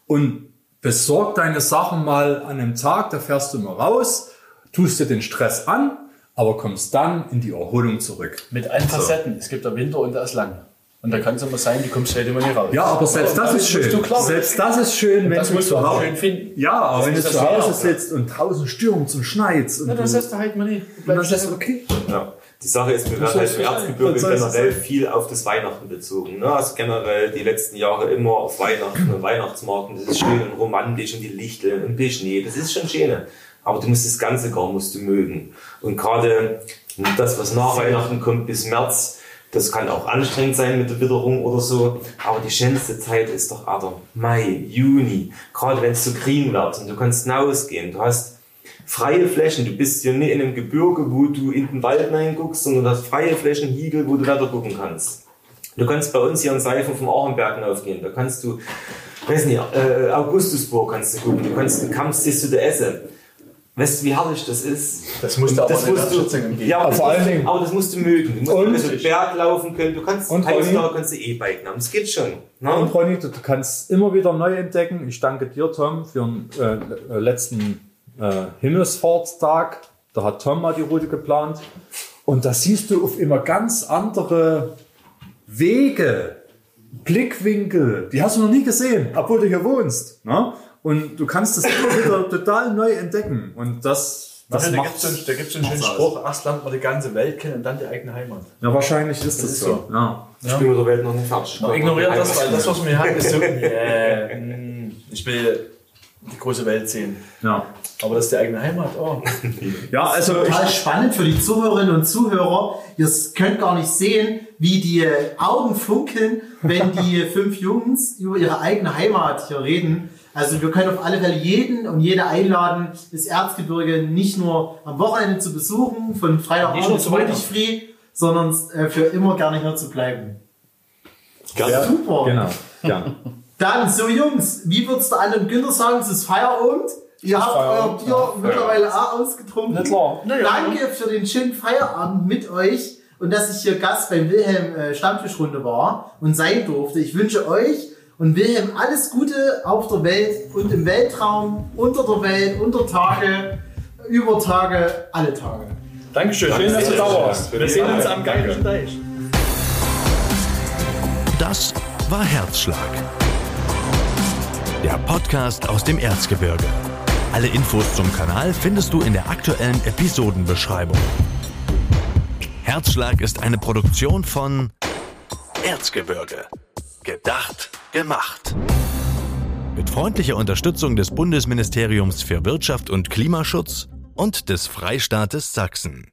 und besorg deine Sachen mal an einem Tag, da fährst du mal raus, tust dir den Stress an, aber kommst dann in die Erholung zurück. Mit allen Facetten. Es gibt der Winter und der ist lang. Und da kann es immer sein, du kommst heute mal nicht raus. Ja, aber selbst das ist schön. Selbst das ist schön, wenn das du musst du zu auch Hause schön finden. Ja, aber wenn du ist das zu Hause sitzt und draußen stürmt und schneit Ja, das du, hast du halt mal nicht. Du dann bleibst sagst du, okay. Ja. Die Sache ist, wir werden halt im. Erzgebirge generell viel auf das Weihnachten bezogen. Ne? Also generell die letzten Jahre immer auf Weihnachten und Weihnachtsmarkt. und Das ist schön und romantisch und die Lichter und die Schnee. Das ist schon schön. Aber du musst das ganze gar musst du mögen. Und gerade das, was nach Weihnachten kommt bis März, das kann auch anstrengend sein mit der Witterung oder so. Aber die schönste Zeit ist doch Alter, Mai, Juni. Gerade wenn es so grün wird und du kannst hinausgehen. Du hast freie Flächen. Du bist ja nicht in einem Gebirge, wo du in den Wald reinguckst, sondern du hast freie Flächen, Hügel, wo du weiter gucken kannst. Du kannst bei uns hier in Seifen vom Achenberg aufgehen. Da kannst du, weiß nicht, äh, Augustusburg kannst du gucken. Du kannst den Kampf siehst du da essen. Weißt du, wie herrlich das ist? Das musst du aber das nicht musst du, ja, aber, das vor allen musst du, Dingen- aber das musst du mögen. Du musst Und- über den Berg laufen können. Du kannst, Und Ronny? kannst du E-Bike nehmen. Das geht schon. Ne? Und Ronny, du, du kannst immer wieder neu entdecken. Ich danke dir, Tom, für den äh, letzten äh, Himmelsfahrtstag. Da hat Tom mal die Route geplant. Und da siehst du auf immer ganz andere Wege, Blickwinkel. Die hast du noch nie gesehen, obwohl du hier wohnst. Ne? Und du kannst das immer wieder total neu entdecken. Und das, das Das da macht gibt es da gibt's einen schönen Spruch, erst lernt man die ganze Welt kennen und dann die eigene Heimat. Ja, wahrscheinlich ist das, ist so. so. Ja. Ich bin mit der Welt noch nicht fertig. Ignoriert das, weil das, was wir haben, ist so, yeah, mm, ich will die große Welt sehen. Ja. Aber das ist die eigene Heimat. Oh. ja, also Total ich, spannend für die Zuhörerinnen und Zuhörer. Ihr könnt gar nicht sehen, wie die Augen funkeln, wenn die fünf Jungs über ihre eigene Heimat hier reden. Also wir können auf alle Fälle jeden und jede einladen, das Erzgebirge nicht nur am Wochenende zu besuchen, von Freitagabend bis free, sondern äh, für immer gerne hier zu bleiben. Gerne. Super. genau. Ja. Dann, so Jungs, wie würdest du an und Günther sagen, es ist Feierabend? Ihr habt euer Bier mittlerweile auch ausgetrunken. Na klar. Danke für den schönen Feierabend mit euch und dass ich hier Gast beim Wilhelm äh, Stammtischrunde war und sein durfte. Ich wünsche euch und Wilhelm alles Gute auf der Welt und im Weltraum, unter der Welt, unter Tage, über Tage, alle Tage. Dankeschön, schön, dass du da warst. Wir sehen uns am Geigen Deich. Das war Herzschlag. Der Podcast aus dem Erzgebirge. Alle Infos zum Kanal findest du in der aktuellen Episodenbeschreibung. Herzschlag ist eine Produktion von Erzgebirge. Gedacht, gemacht. Mit freundlicher Unterstützung des Bundesministeriums für Wirtschaft und Klimaschutz und des Freistaates Sachsen.